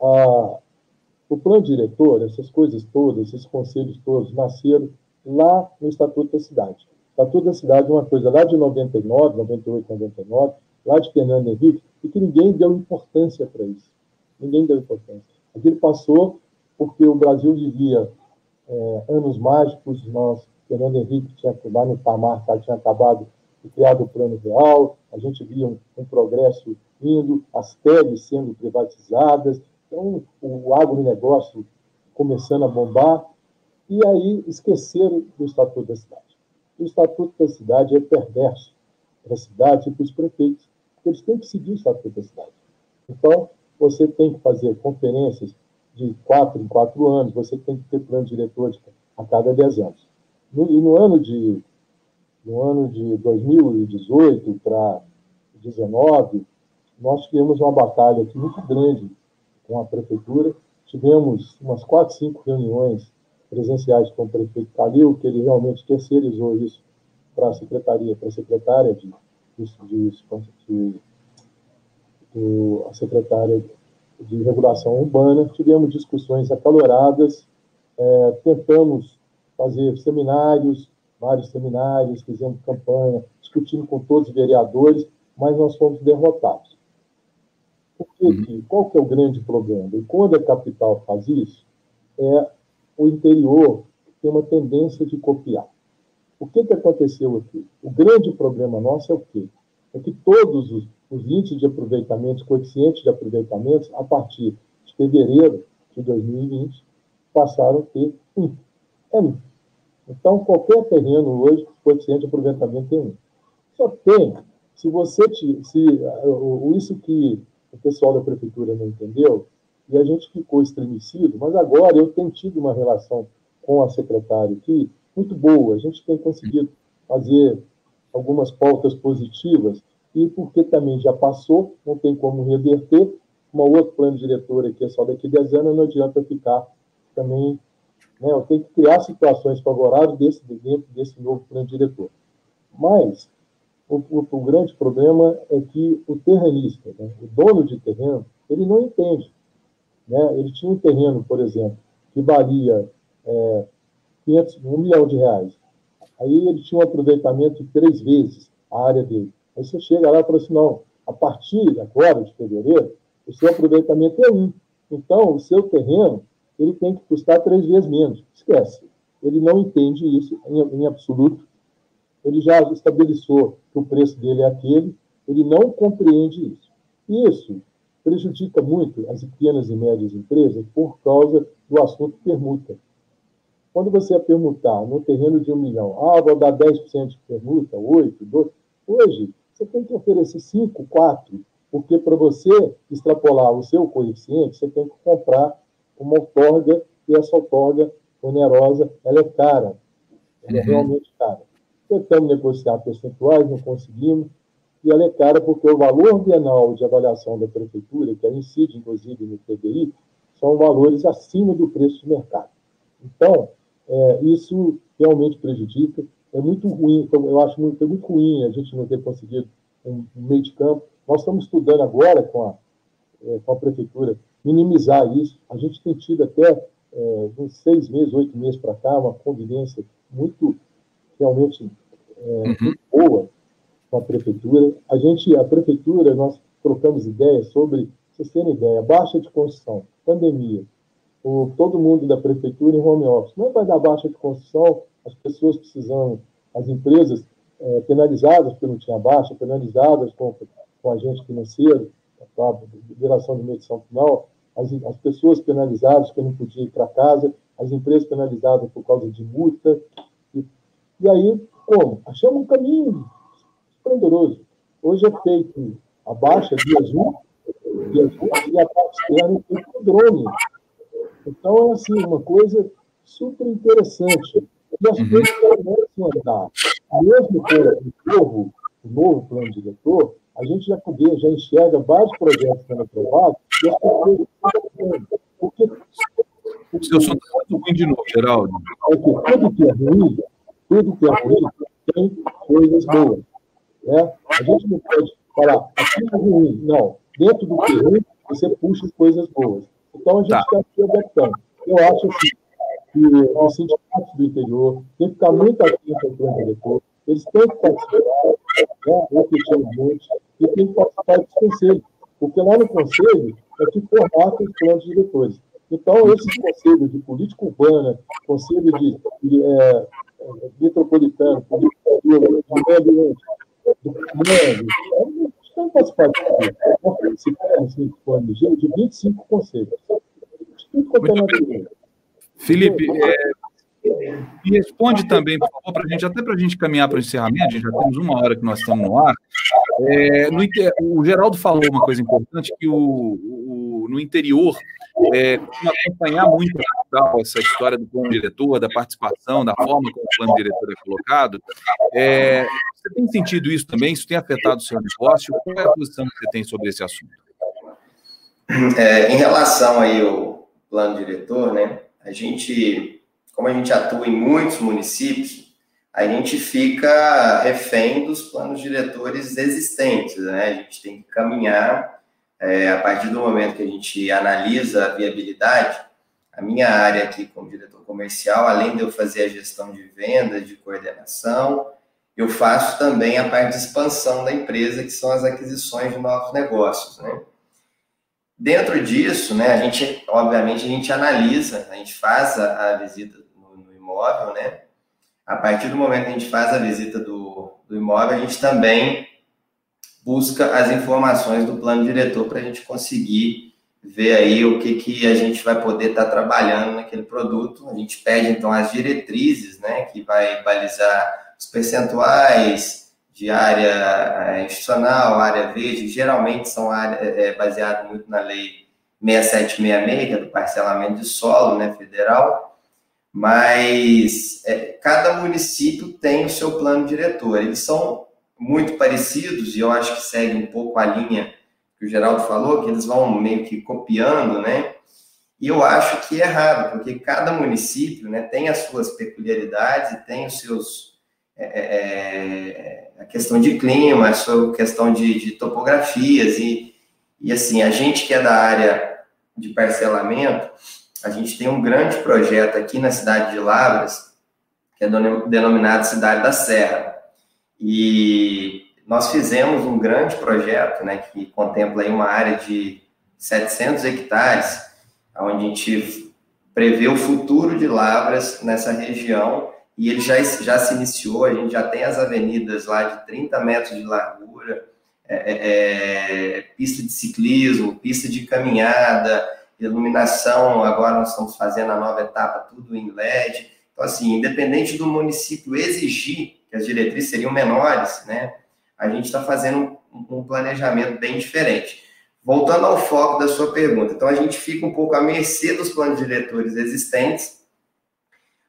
O plano diretor, essas coisas todas, esses conselhos todos, nasceram lá no Estatuto da Cidade. O Estatuto da Cidade é uma coisa lá de 99, 98, 99, lá de Fernando Henrique, e que ninguém deu importância para isso. Ninguém deu importância. Aquilo passou porque o Brasil vivia é, anos mágicos, nós, Fernando Henrique tinha lá no Tamar, tá, tinha acabado de criar o Plano Real, a gente via um, um progresso indo, as teles sendo privatizadas, então o agronegócio começando a bombar, e aí esqueceram do Estatuto da Cidade. O Estatuto da Cidade é perverso para a cidade e para os prefeitos, porque eles têm que seguir o Estatuto da Cidade. Então, você tem que fazer conferências de quatro em quatro anos, você tem que ter plano diretor a cada dez anos. No, e no ano de no ano de 2018 para 2019, nós tivemos uma batalha aqui muito grande com a prefeitura. Tivemos umas quatro, cinco reuniões presenciais com o prefeito Calil, que ele realmente terceirizou isso para a secretaria, para a secretária de, de, de, de a secretária de regulação urbana, tivemos discussões acaloradas, é, tentamos fazer seminários, vários seminários, fizemos campanha, discutindo com todos os vereadores, mas nós fomos derrotados. Por que, uhum. Qual que é o grande problema? E quando a capital faz isso, é o interior tem uma tendência de copiar. O que, que aconteceu aqui? O grande problema nosso é o quê? É que todos os, os índices de aproveitamento, coeficientes de aproveitamento, a partir de fevereiro de 2020, passaram a ter um. É um. Então, qualquer terreno hoje, o coeficiente de aproveitamento é um. Só tem, se você, te, se, isso que o pessoal da prefeitura não entendeu, e a gente ficou estremecido, mas agora eu tenho tido uma relação com a secretária aqui muito boa, a gente tem conseguido fazer algumas pautas positivas, e porque também já passou, não tem como reverter, uma outro plano diretor aqui é só daqui a 10 anos, não adianta ficar também, né, eu tenho que criar situações favoráveis desse, dentro desse novo plano diretor. Mas o, o, o grande problema é que o terrenista, né, o dono de terreno, ele não entende. Né? Ele tinha um terreno, por exemplo, que valia é, 500, um milhão de reais. Aí ele tinha um aproveitamento de três vezes a área dele. Aí você chega lá e fala assim, não, a partir agora, de fevereiro, o seu aproveitamento é um. Então, o seu terreno, ele tem que custar três vezes menos. Esquece. Ele não entende isso em, em absoluto. Ele já estabeleceu que o preço dele é aquele, ele não compreende isso. Isso prejudica muito as pequenas e médias empresas por causa do assunto permuta. Quando você permutar no terreno de um milhão, ah, vou dar 10% de permuta, 8, 12, hoje você tem que oferecer 5, 4, porque para você extrapolar o seu coeficiente, você tem que comprar uma outorga, e essa outorga onerosa, ela é cara, ela é realmente cara. Tentamos negociar percentuais, não conseguimos, e ela é cara porque o valor bienal de avaliação da prefeitura, que incide, inclusive, no TBI, são valores acima do preço de mercado. Então, é, isso realmente prejudica. É muito ruim, então, eu acho muito, é muito ruim a gente não ter conseguido um, um meio de campo. Nós estamos estudando agora com a, é, com a prefeitura minimizar isso. A gente tem tido até é, uns seis meses, oito meses para cá, uma convivência muito, realmente, é, uhum. boa com a prefeitura. A gente, a prefeitura, nós trocamos ideias sobre vocês terem ideia, baixa de construção, pandemia, o, todo mundo da prefeitura em home office. Não é vai dar baixa de construção, as pessoas precisando, as empresas é, penalizadas porque não tinha baixa, penalizadas com, com agente financeiro, a liberação de medição final, as, as pessoas penalizadas porque não podiam ir para casa, as empresas penalizadas por causa de multa. E, aí, como? Achamos um caminho esplendoroso. Hoje é feito a baixa dia 1, dia 1 e a parte externa é feita com drone. Então, é assim, uma coisa super interessante. E as uhum. coisas começam a andar. Mesmo com o novo, o novo plano diretor, a gente já, poder, já enxerga vários projetos sendo aprovados e as pessoas Porque. O seu som está muito ruim de novo, Geraldo. Porque tudo que é ruim, tudo que é ruim tem coisas boas. Né? A gente não pode falar, aquilo é ruim. Não. Dentro do que é ruim, você puxa coisas boas. Então, a gente está tá se adaptando. Eu acho assim, que os sindicatos do interior têm que ficar muito atentos ao plano diretor, eles têm que participar né, efetivamente e têm que participar dos conselhos, porque lá no conselho é que formata os planos diretores. Então, esses conselhos de política urbana, conselho de, de é, metropolitano, do comando, tem que participar disso. Nós participamos, assim, de 25 conselhos. Tudo quanto é Felipe, é, me responde também, por favor, para a gente, até para a gente caminhar para o encerramento, já temos uma hora que nós estamos no ar. É, no, o Geraldo falou uma coisa importante, que o, o no interior é, acompanhar muito essa história do plano diretor, da participação, da forma como o plano diretor é colocado. É, você tem sentido isso também? Isso tem afetado o seu negócio? Qual é a posição que você tem sobre esse assunto? É, em relação aí ao plano diretor, né? a gente, como a gente atua em muitos municípios, a gente fica refém dos planos diretores existentes, né? A gente tem que caminhar é, a partir do momento que a gente analisa a viabilidade. A minha área aqui como diretor comercial, além de eu fazer a gestão de vendas, de coordenação, eu faço também a parte de expansão da empresa, que são as aquisições de novos negócios, né? Dentro disso, né, a gente, obviamente, a gente analisa, a gente faz a, a visita no, no, imóvel, né? A partir do momento que a gente faz a visita do, do imóvel, a gente também busca as informações do plano diretor para a gente conseguir ver aí o que, que a gente vai poder estar tá trabalhando naquele produto. A gente pede, então, as diretrizes, né, que vai balizar os percentuais, de área é, institucional, área verde, geralmente são área, é, é baseado muito na lei 6766, que é do parcelamento de solo, né, federal, mas é, cada município tem o seu plano diretor. Eles são muito parecidos e eu acho que segue um pouco a linha que o Geraldo falou, que eles vão meio que copiando, né? E eu acho que é errado, porque cada município né, tem as suas peculiaridades tem os seus é, é, é, a questão de clima, a questão de, de, topografias e, e assim, a gente que é da área de parcelamento, a gente tem um grande projeto aqui na cidade de Lavras, que é denominado Cidade da Serra. E nós fizemos um grande projeto, né, que contempla uma área de 700 hectares, onde a gente prevê o futuro de Lavras nessa região e ele já, já se iniciou, a gente já tem as avenidas lá de 30 metros de largura, é, é, é, pista de ciclismo, pista de caminhada, iluminação, agora nós estamos fazendo a nova etapa, tudo em LED. Então, assim, independente do município exigir que as diretrizes seriam menores, né, a gente está fazendo um, planejamento bem diferente. Voltando ao foco da sua pergunta, então a gente fica um pouco à mercê dos planos diretores existentes,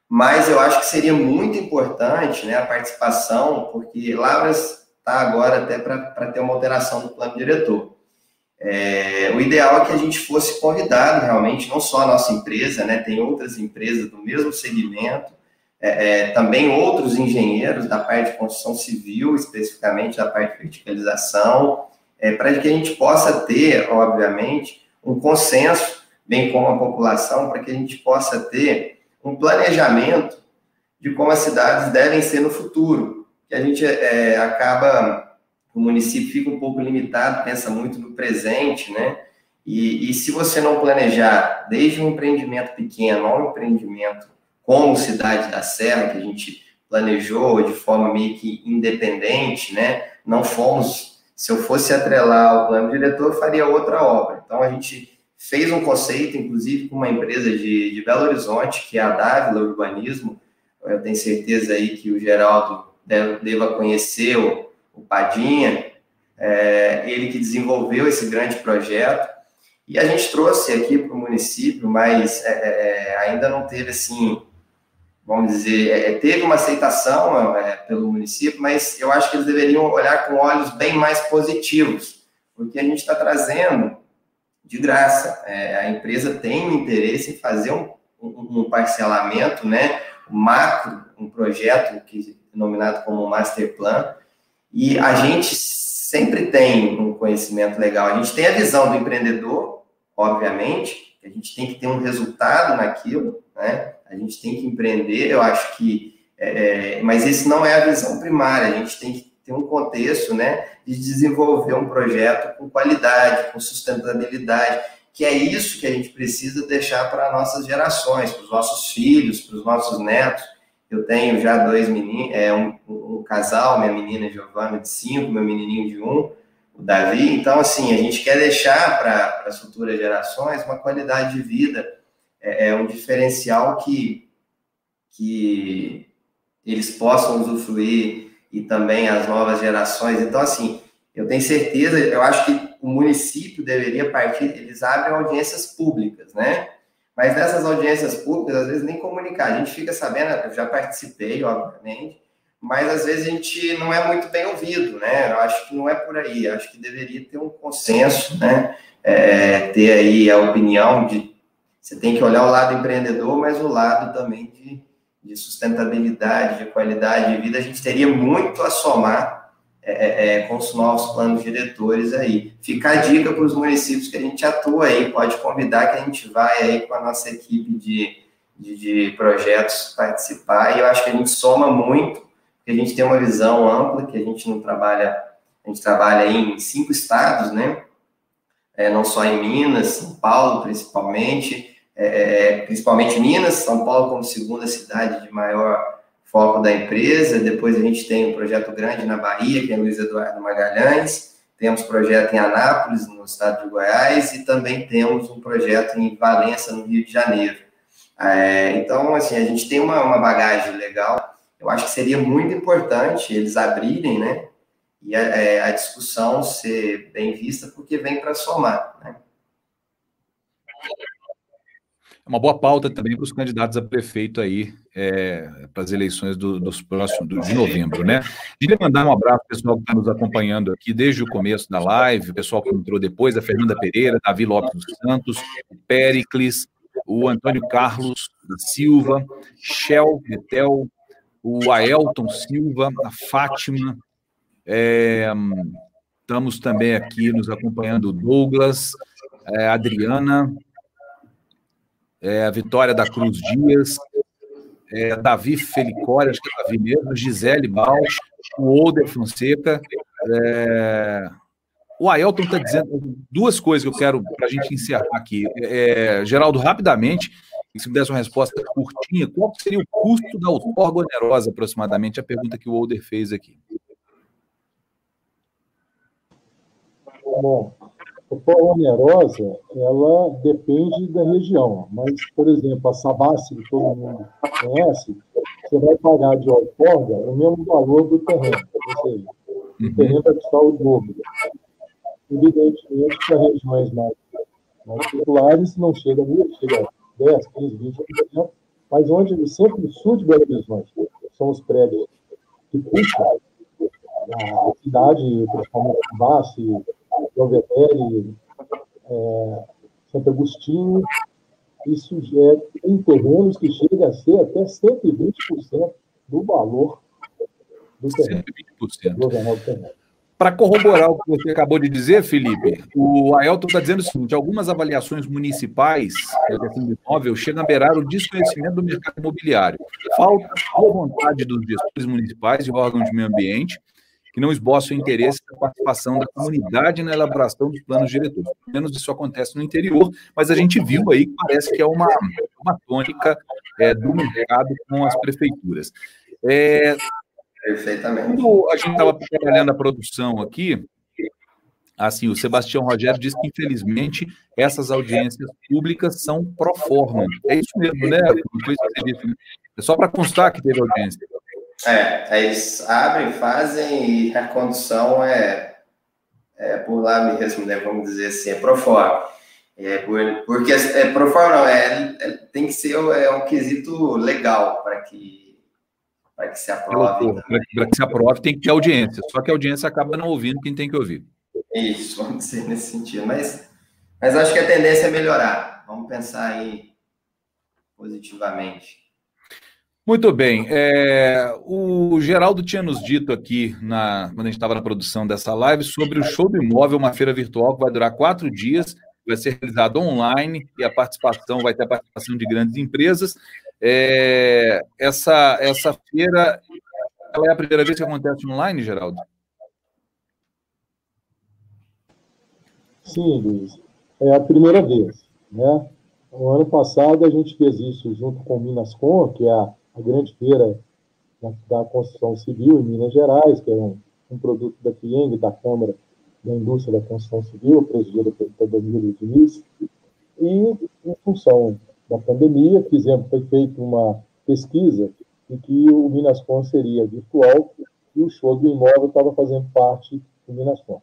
mas eu acho que seria muito importante né, a participação, porque Lavras está agora até para ter uma alteração do plano diretor. É, o ideal é que a gente fosse convidado realmente, não só a nossa empresa, né, tem outras empresas do mesmo segmento, é, é, também outros engenheiros da parte de construção civil, especificamente da parte de verticalização, é, para que a gente possa ter, obviamente, um consenso, bem como a população, para que a gente possa ter um planejamento de como as cidades devem ser no futuro, que a gente é, acaba, o município fica um pouco limitado, pensa muito no presente, né? E, e se você não planejar desde um empreendimento pequeno ao um empreendimento como Cidade da Serra, que a gente planejou de forma meio que independente, né? Não fomos, se eu fosse atrelar o plano diretor, eu faria outra obra. Então a gente fez um conceito, inclusive com uma empresa de, de Belo Horizonte, que é a Dávila Urbanismo. Eu tenho certeza aí que o Geraldo deve, deva conhecer o, o Padinha, é, ele que desenvolveu esse grande projeto. E a gente trouxe aqui para o município, mas é, é, ainda não teve assim vamos dizer, é, é, teve uma aceitação é, pelo município, mas eu acho que eles deveriam olhar com olhos bem mais positivos, porque a gente está trazendo de graça. É, a empresa tem um interesse em fazer um, um, um, parcelamento, né, macro, um projeto que denominado como Master Plan, e a gente sempre tem um conhecimento legal. A gente tem a visão do empreendedor, obviamente, a gente tem que ter um resultado naquilo, né? A gente tem que empreender, eu acho que, é, é, mas esse não é a visão primária. A gente tem que ter um contexto, né, de desenvolver um projeto com qualidade, com sustentabilidade, que é isso que a gente precisa deixar para nossas gerações, para os nossos filhos, para os nossos netos. Eu tenho já dois meninos, é, um, um casal, minha menina Giovana de cinco, meu menininho de um, o Davi. Então, assim, a gente quer deixar para as futuras gerações uma qualidade de vida é, é um diferencial que, que eles possam usufruir e também as novas gerações. Então, assim, eu tenho certeza, eu acho que o município deveria partir, eles abrem audiências públicas, né? Mas nessas audiências públicas, às vezes nem comunicar. A gente fica sabendo, eu já participei, obviamente, mas às vezes a gente não é muito bem ouvido, né? Eu acho que não é por aí. Acho que deveria ter um consenso, né? É, ter aí a opinião de você tem que olhar o lado empreendedor, mas o lado também de, de sustentabilidade, de qualidade de vida. A gente teria muito a somar é, é, é com os novos planos diretores aí. Fica a dica para os municípios que a gente atua aí, pode convidar que a gente vai aí com a nossa equipe de, de, de projetos participar, e eu acho que a gente soma muito, porque a gente tem uma visão ampla, que a gente não trabalha, a gente trabalha em cinco estados, né? É, não só em Minas, São Paulo principalmente, é, principalmente Minas, São Paulo como segunda cidade de maior foco da empresa. Depois a gente tem um projeto grande na Bahia, que é Luiz Eduardo Magalhães. Temos projeto em Anápolis, no estado de Goiás, e também temos um projeto em Valença, no Rio de Janeiro. É, então, assim, a gente tem uma, uma bagagem legal. Eu acho que seria muito importante eles abrirem, né? E a, é, a discussão ser bem vista, porque vem para somar, né? Uma boa pauta também para os candidatos a prefeito aí, é, para as eleições do, dos próximos, do, de novembro, né? Queria mandar um abraço ao pessoal que está nos acompanhando aqui desde o começo da live, o pessoal que entrou depois, a Fernanda Pereira, Davi Lopes dos Santos, o Pericles, o Antônio Carlos da Silva, Shell Betel, o Aelton Silva, a Fátima, é, estamos também aqui nos acompanhando o Douglas, é, Adriana, é, a Vitória da Cruz Dias, é, Davi Felicória, acho que é Davi mesmo, Gisele Bausch, o Older Fonseca. É... O Ailton está dizendo duas coisas que eu quero para a gente encerrar aqui. É, Geraldo, rapidamente, se me desse uma resposta curtinha, qual seria o custo da outorga onerosa, aproximadamente? A pergunta que o Older fez aqui. Bom, a forma onerosa, ela depende da região. Mas, por exemplo, a Sabassi, que todo mundo conhece, você vai pagar de outorga o mesmo valor do terreno. Ou seja, o uhum. terreno vai custar o dobro. Evidentemente, para regiões mais, mais populares, não chega a chega a 10, 15, 20%, mas onde sempre o sul de Belo Horizonte são os prédios que puxam a cidade, principalmente Sabassi, Belvedere, é, Santo Agostinho, isso é em terrenos que chega a ser até 120% do valor do terreno. 120%. Para corroborar o que você acabou de dizer, Felipe, o Aelton está dizendo o seguinte: algumas avaliações municipais do imóvel chegam a beirar o desconhecimento do mercado imobiliário. Falta boa vontade dos gestores municipais e órgãos de meio ambiente que não esboçam interesse na participação da comunidade na elaboração dos planos diretores. Pelo menos isso acontece no interior, mas a gente viu aí que parece que é uma, uma tônica é, do mercado com as prefeituras. É, Perfeitamente. Quando a gente estava trabalhando a produção aqui, assim, o Sebastião Rogério disse que, infelizmente, essas audiências públicas são pro forma. É isso mesmo, né? né? É só para constar que teve audiência. É, eles abrem, fazem e a condução é, é por lá mesmo, né? Vamos dizer assim, é pro forma. É por, porque é pro forma não, é, é, tem que ser é um quesito legal para que para que se aprove. Para que se aprove, tem que ter audiência. Só que a audiência acaba não ouvindo quem tem que ouvir. Isso, vamos dizer nesse sentido. Mas, mas acho que a tendência é melhorar. Vamos pensar aí positivamente. Muito bem. É, o Geraldo tinha nos dito aqui, na, quando a gente estava na produção dessa live, sobre o Show do Imóvel, uma feira virtual que vai durar quatro dias, vai ser realizado online e a participação vai ter a participação de grandes empresas. É, essa, essa feira, ela é a primeira vez que acontece online, Geraldo? Sim, Luiz. É a primeira vez. Né? O ano passado a gente fez isso junto com o Minascom, que é a, a grande feira da, construção civil em Minas Gerais, que é um, um produto da FIENG, da Câmara da Indústria da Construção Civil, presidida pelo Danilo Diniz. E, em função da pandemia, fizemos, foi feita uma pesquisa em que o Minascom seria virtual e o show do imóvel estava fazendo parte do Minascom.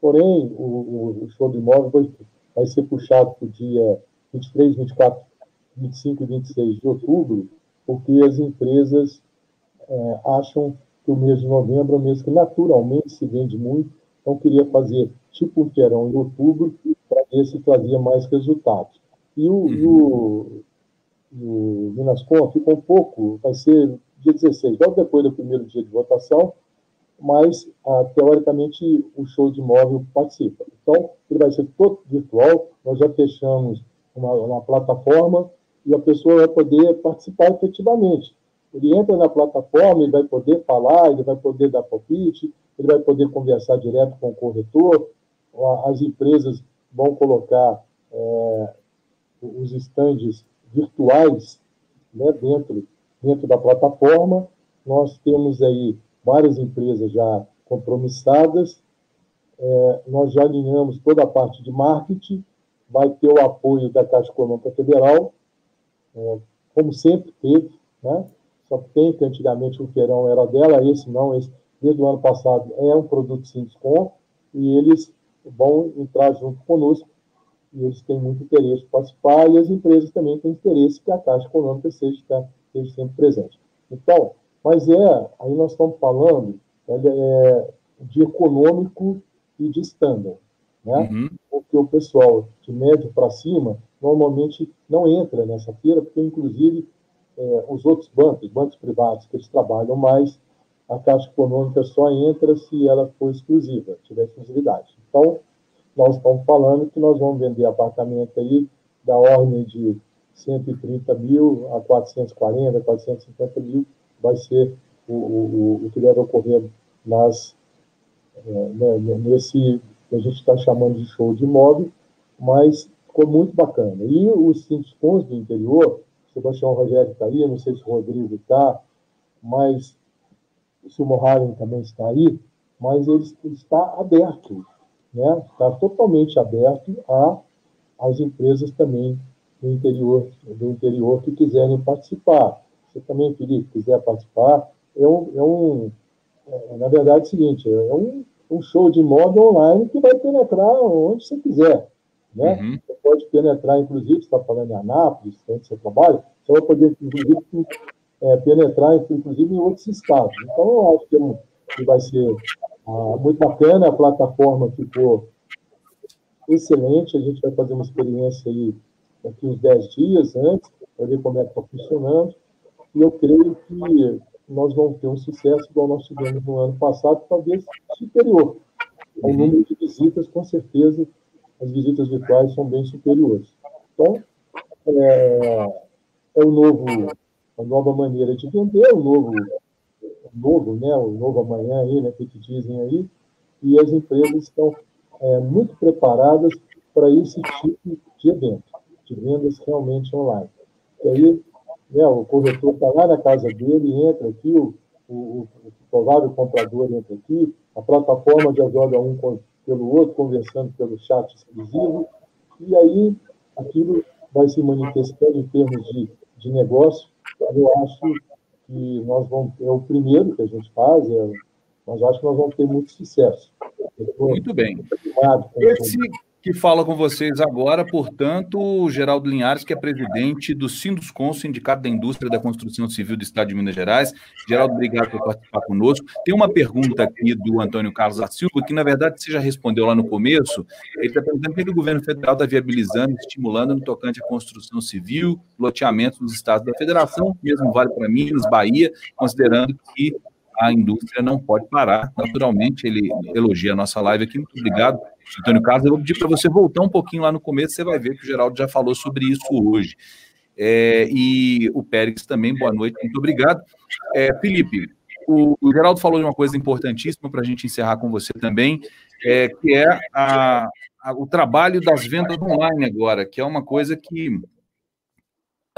Porém, o, o show do imóvel vai, vai ser puxado para o dia 23, 24, 25 e 26 de outubro, porque as empresas é, acham que o mês de novembro é um mês que naturalmente se vende muito, então queria fazer tipo um verão em outubro para ver se trazia mais resultados. E o, uhum. o, o Minascom ficou um pouco, vai ser dia 16, logo depois do primeiro dia de votação, mas, ah, teoricamente, o show de imóvel participa. Então, ele vai ser todo virtual, nós já fechamos uma, uma plataforma e a pessoa vai poder participar efetivamente. Ele entra na plataforma, ele vai poder falar, ele vai poder dar palpite, ele vai poder conversar direto com o corretor, as empresas vão colocar é, os estandes virtuais né, dentro, dentro da plataforma. Nós temos aí várias empresas já compromissadas, é, nós já alinhamos toda a parte de marketing, vai ter o apoio da Caixa Econômica Federal, é, como sempre teve, né? só que tem que antigamente o feirão era dela, esse não, esse desde o ano passado é um produto sem desconto, e eles vão entrar junto conosco e eles têm muito interesse em participar, e as empresas também têm interesse que a Caixa Econômica seja, seja sempre presente. Então, mas é, aí nós estamos falando é, de econômico e de standard, né? Uhum. Porque o pessoal de médio para cima normalmente não entra nessa feira, porque inclusive é, os outros bancos, bancos privados que eles trabalham mais, a Caixa Econômica só entra se ela for exclusiva, tiver exclusividade. Então, nós estamos falando que nós vamos vender apartamento aí da ordem de 130 mil a 440, 450 mil, vai ser o, o, o que deve ocorrer nas, é, né, nesse que a gente está chamando de show de imóvel, mas ficou muito bacana. E os síndicos do interior, o Sebastião Rogério está aí, não sei se o Rodrigo está, mas se o Moharen também está aí, mas ele está aberto né? Está totalmente aberto a as empresas também do interior do interior que quiserem participar. Você também, Felipe, quiser participar, é um, é um é, na verdade é o seguinte, é um, um show de moda online que vai penetrar onde você quiser. Né? Uhum. Você pode penetrar, inclusive, você está falando em Anápolis, onde você trabalha, você vai poder, inclusive, é, penetrar, inclusive, em outros estados. Então, eu acho que, é um, que vai ser ah, muito bacana, a plataforma ficou excelente. A gente vai fazer uma experiência aí daqui uns 10 dias antes, para ver como é que está funcionando. E eu creio que nós vamos ter um sucesso igual nós tivemos no ano passado, talvez superior. O número de visitas, com certeza, as visitas virtuais são bem superiores. Então, é, é o novo, a nova maneira de vender, o novo novo, né, o novo amanhã aí, né, que te dizem aí, e as empresas estão é, muito preparadas para esse tipo de evento, de vendas realmente online. E aí, né, o corretor está lá na casa dele, entra aqui, o, o, o provável comprador entra aqui, a plataforma já joga um pelo outro, conversando pelo chat exclusivo, e aí aquilo vai se manifestando em termos de, de negócio. Eu acho que nós vamos, é o primeiro que a gente faz, é, mas acho que nós vamos ter muito sucesso. Muito bem. Esse, que fala com vocês agora, portanto, o Geraldo Linhares, que é presidente do Sinduscon, Sindicato da Indústria da Construção Civil do Estado de Minas Gerais. Geraldo, obrigado por participar conosco. Tem uma pergunta aqui do Antônio Carlos da Silva, que na verdade você já respondeu lá no começo. Ele está perguntando por que o governo federal está viabilizando, estimulando no tocante à construção civil, loteamento nos estados da federação, mesmo vale para Minas, Bahia, considerando que a indústria não pode parar. Naturalmente, ele elogia a nossa live aqui. Muito obrigado, Antônio Carlos. Eu vou pedir para você voltar um pouquinho lá no começo, você vai ver que o Geraldo já falou sobre isso hoje. É, e o Pérez também, boa noite, muito obrigado. É, Felipe, o, o, Geraldo falou de uma coisa importantíssima para a gente encerrar com você também, é, que é a, a, o trabalho das vendas online agora, que é uma coisa que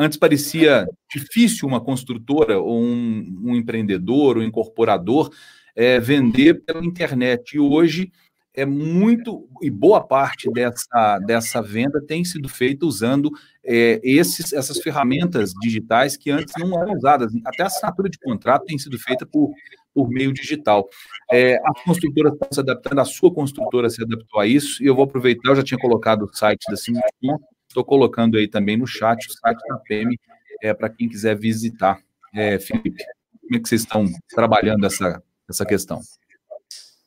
Antes parecia difícil uma construtora ou um, um empreendedor, um incorporador é, vender pela internet. E hoje é muito e boa parte dessa, dessa venda tem sido feita usando é, esses, essas ferramentas digitais que antes não eram usadas. Até a assinatura de contrato tem sido feita por, por meio digital. É, a construtora está se adaptando, a sua construtora se adaptou a isso, e eu vou aproveitar, eu já tinha colocado o site da Simulcom, Estou colocando aí também no chat o site da PEM é, para quem quiser visitar. É, Felipe, como é que vocês estão trabalhando essa, essa questão?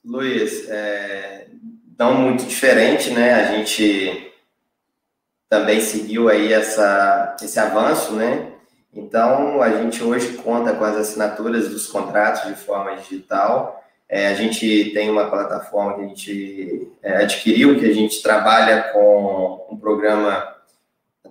Luiz, é, não muito diferente, né? A gente também seguiu aí essa, esse avanço, né? Então, a gente hoje conta com as assinaturas dos contratos de forma digital. É, a gente tem uma plataforma que a gente é, adquiriu, que a gente trabalha com um programa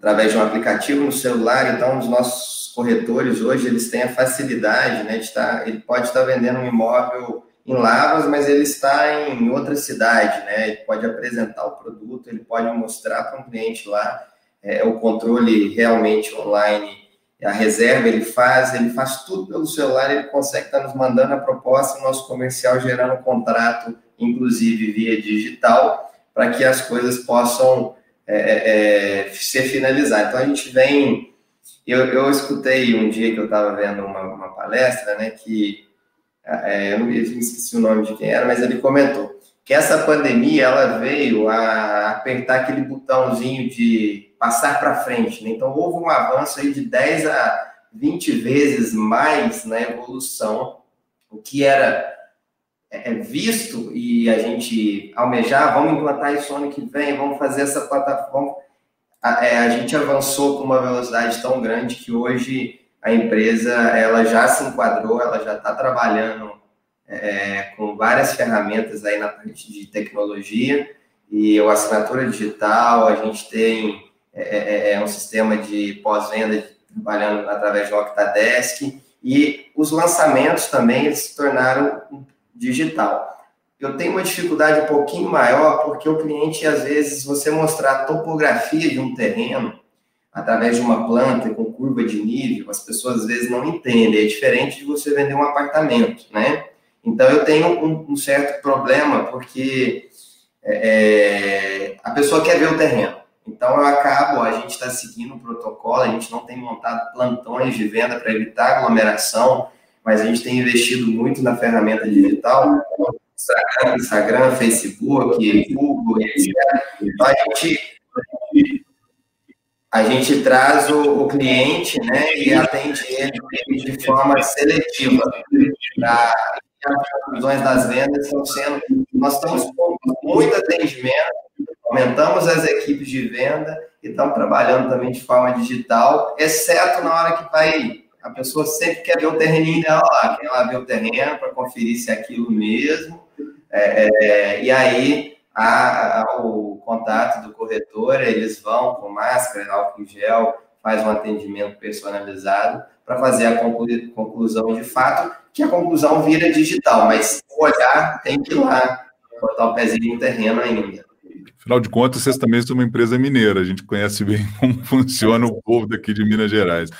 através de um aplicativo no celular. Então, os nossos corretores hoje eles têm a facilidade, né, de estar, ele pode estar vendendo um imóvel em Lavras, mas ele está em outra cidade, né? Ele pode apresentar o produto, ele pode mostrar para um cliente lá é, o controle realmente online, a reserva ele faz, ele faz tudo pelo celular, ele consegue estar nos mandando a proposta, o nosso comercial gerando um contrato, inclusive via digital, para que as coisas possam é, é, é, ser finalizado. Então a gente vem. Eu, eu escutei um dia que eu estava vendo uma, uma, palestra, né, que é, eu não esqueci o nome de quem era, mas ele comentou que essa pandemia ela veio a apertar aquele botãozinho de passar para frente. Né? Então houve um avanço aí de 10 a 20 vezes mais na evolução, o que era é, é visto e a gente almejar, vamos implantar isso ano que vem, vamos fazer essa plataforma. A, é, a gente avançou com uma velocidade tão grande que hoje a empresa ela já se enquadrou, ela já está trabalhando é, com várias ferramentas aí na parte de tecnologia e o assinatura digital, a gente tem é, é, é um sistema de pós-venda trabalhando através do Octadesk e os lançamentos também se tornaram digital. Eu tenho uma dificuldade um pouquinho maior porque o cliente, às vezes, você mostrar a topografia de um terreno através de uma planta com curva de nível, as pessoas às vezes não entendem. É diferente de você vender um apartamento, né? Então eu tenho um, um certo problema porque é, é a pessoa quer ver o terreno. Então eu acabo, a gente está seguindo o protocolo, a gente não tem montado plantões de venda para evitar aglomeração mas a gente tem investido muito na ferramenta digital, Instagram, Instagram Facebook, Google, etc. Então, a gente, a gente traz o, o cliente né, e atende ele de forma seletiva. Pra, as conclusões das vendas estão sendo. Nós estamos com muito atendimento, aumentamos as equipes de venda e estamos trabalhando também de forma digital, exceto na hora que vai a pessoa sempre quer ver o terreninho dela lá, quer lá ver o terreno para conferir se é aquilo mesmo. É, é, e aí, o contato do corretor, eles vão com máscara, álcool em gel, faz um atendimento personalizado para fazer a conclu, conclusão de fato, que a conclusão vira digital, mas olhar tem que ir lá, botar o pezinho no terreno ainda. Afinal de contas, vocês também são uma empresa mineira, a gente conhece bem como funciona o povo daqui de Minas Gerais.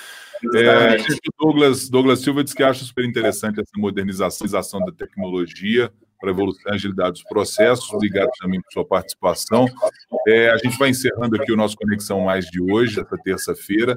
É, Douglas, Douglas Silva diz que acha super interessante essa modernização da tecnologia para a evolução e agilidade dos processos. Obrigado também por sua participação. É, a gente vai encerrando aqui o nosso Conexão Mais de hoje, essa terça-feira.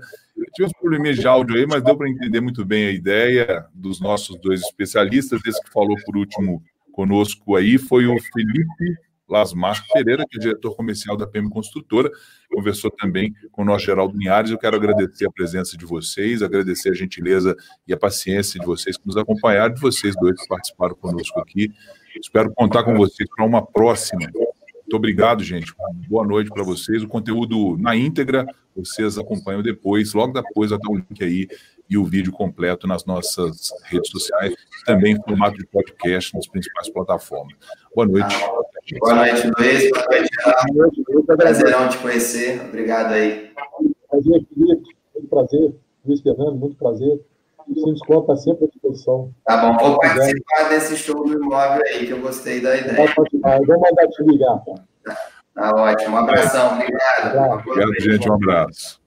Tive uns probleminhas de áudio aí, mas deu para entender muito bem a ideia dos nossos dois especialistas. Esse que falou por último conosco aí foi o Felipe Lasmar Pereira, que é diretor comercial da PM Construtora, conversou também com o nosso Geraldo Linhares. Eu quero agradecer a presença de vocês, agradecer a gentileza e a paciência de vocês que nos acompanharam, de vocês dois que participaram conosco aqui. Espero contar com vocês para uma próxima. Muito obrigado, gente. Boa noite para vocês. O conteúdo na íntegra, vocês acompanham depois, logo depois vai dar o link aí e o vídeo completo nas nossas redes sociais, também em formato de podcast nas principais plataformas. Boa noite. Boa noite, Luiz. Boa noite, Geraldo. Prazerão te conhecer. Obrigado aí. Prazer, Felipe. Muito prazer. Luiz Fernando, muito prazer. O Simples está sempre à disposição. Tá bom, vou participar desse show do imóvel aí, que eu gostei da ideia. Eu vou mandar te ligar. Tá, tá ótimo. Um abração. Obrigado. Obrigado, gente. Um abraço.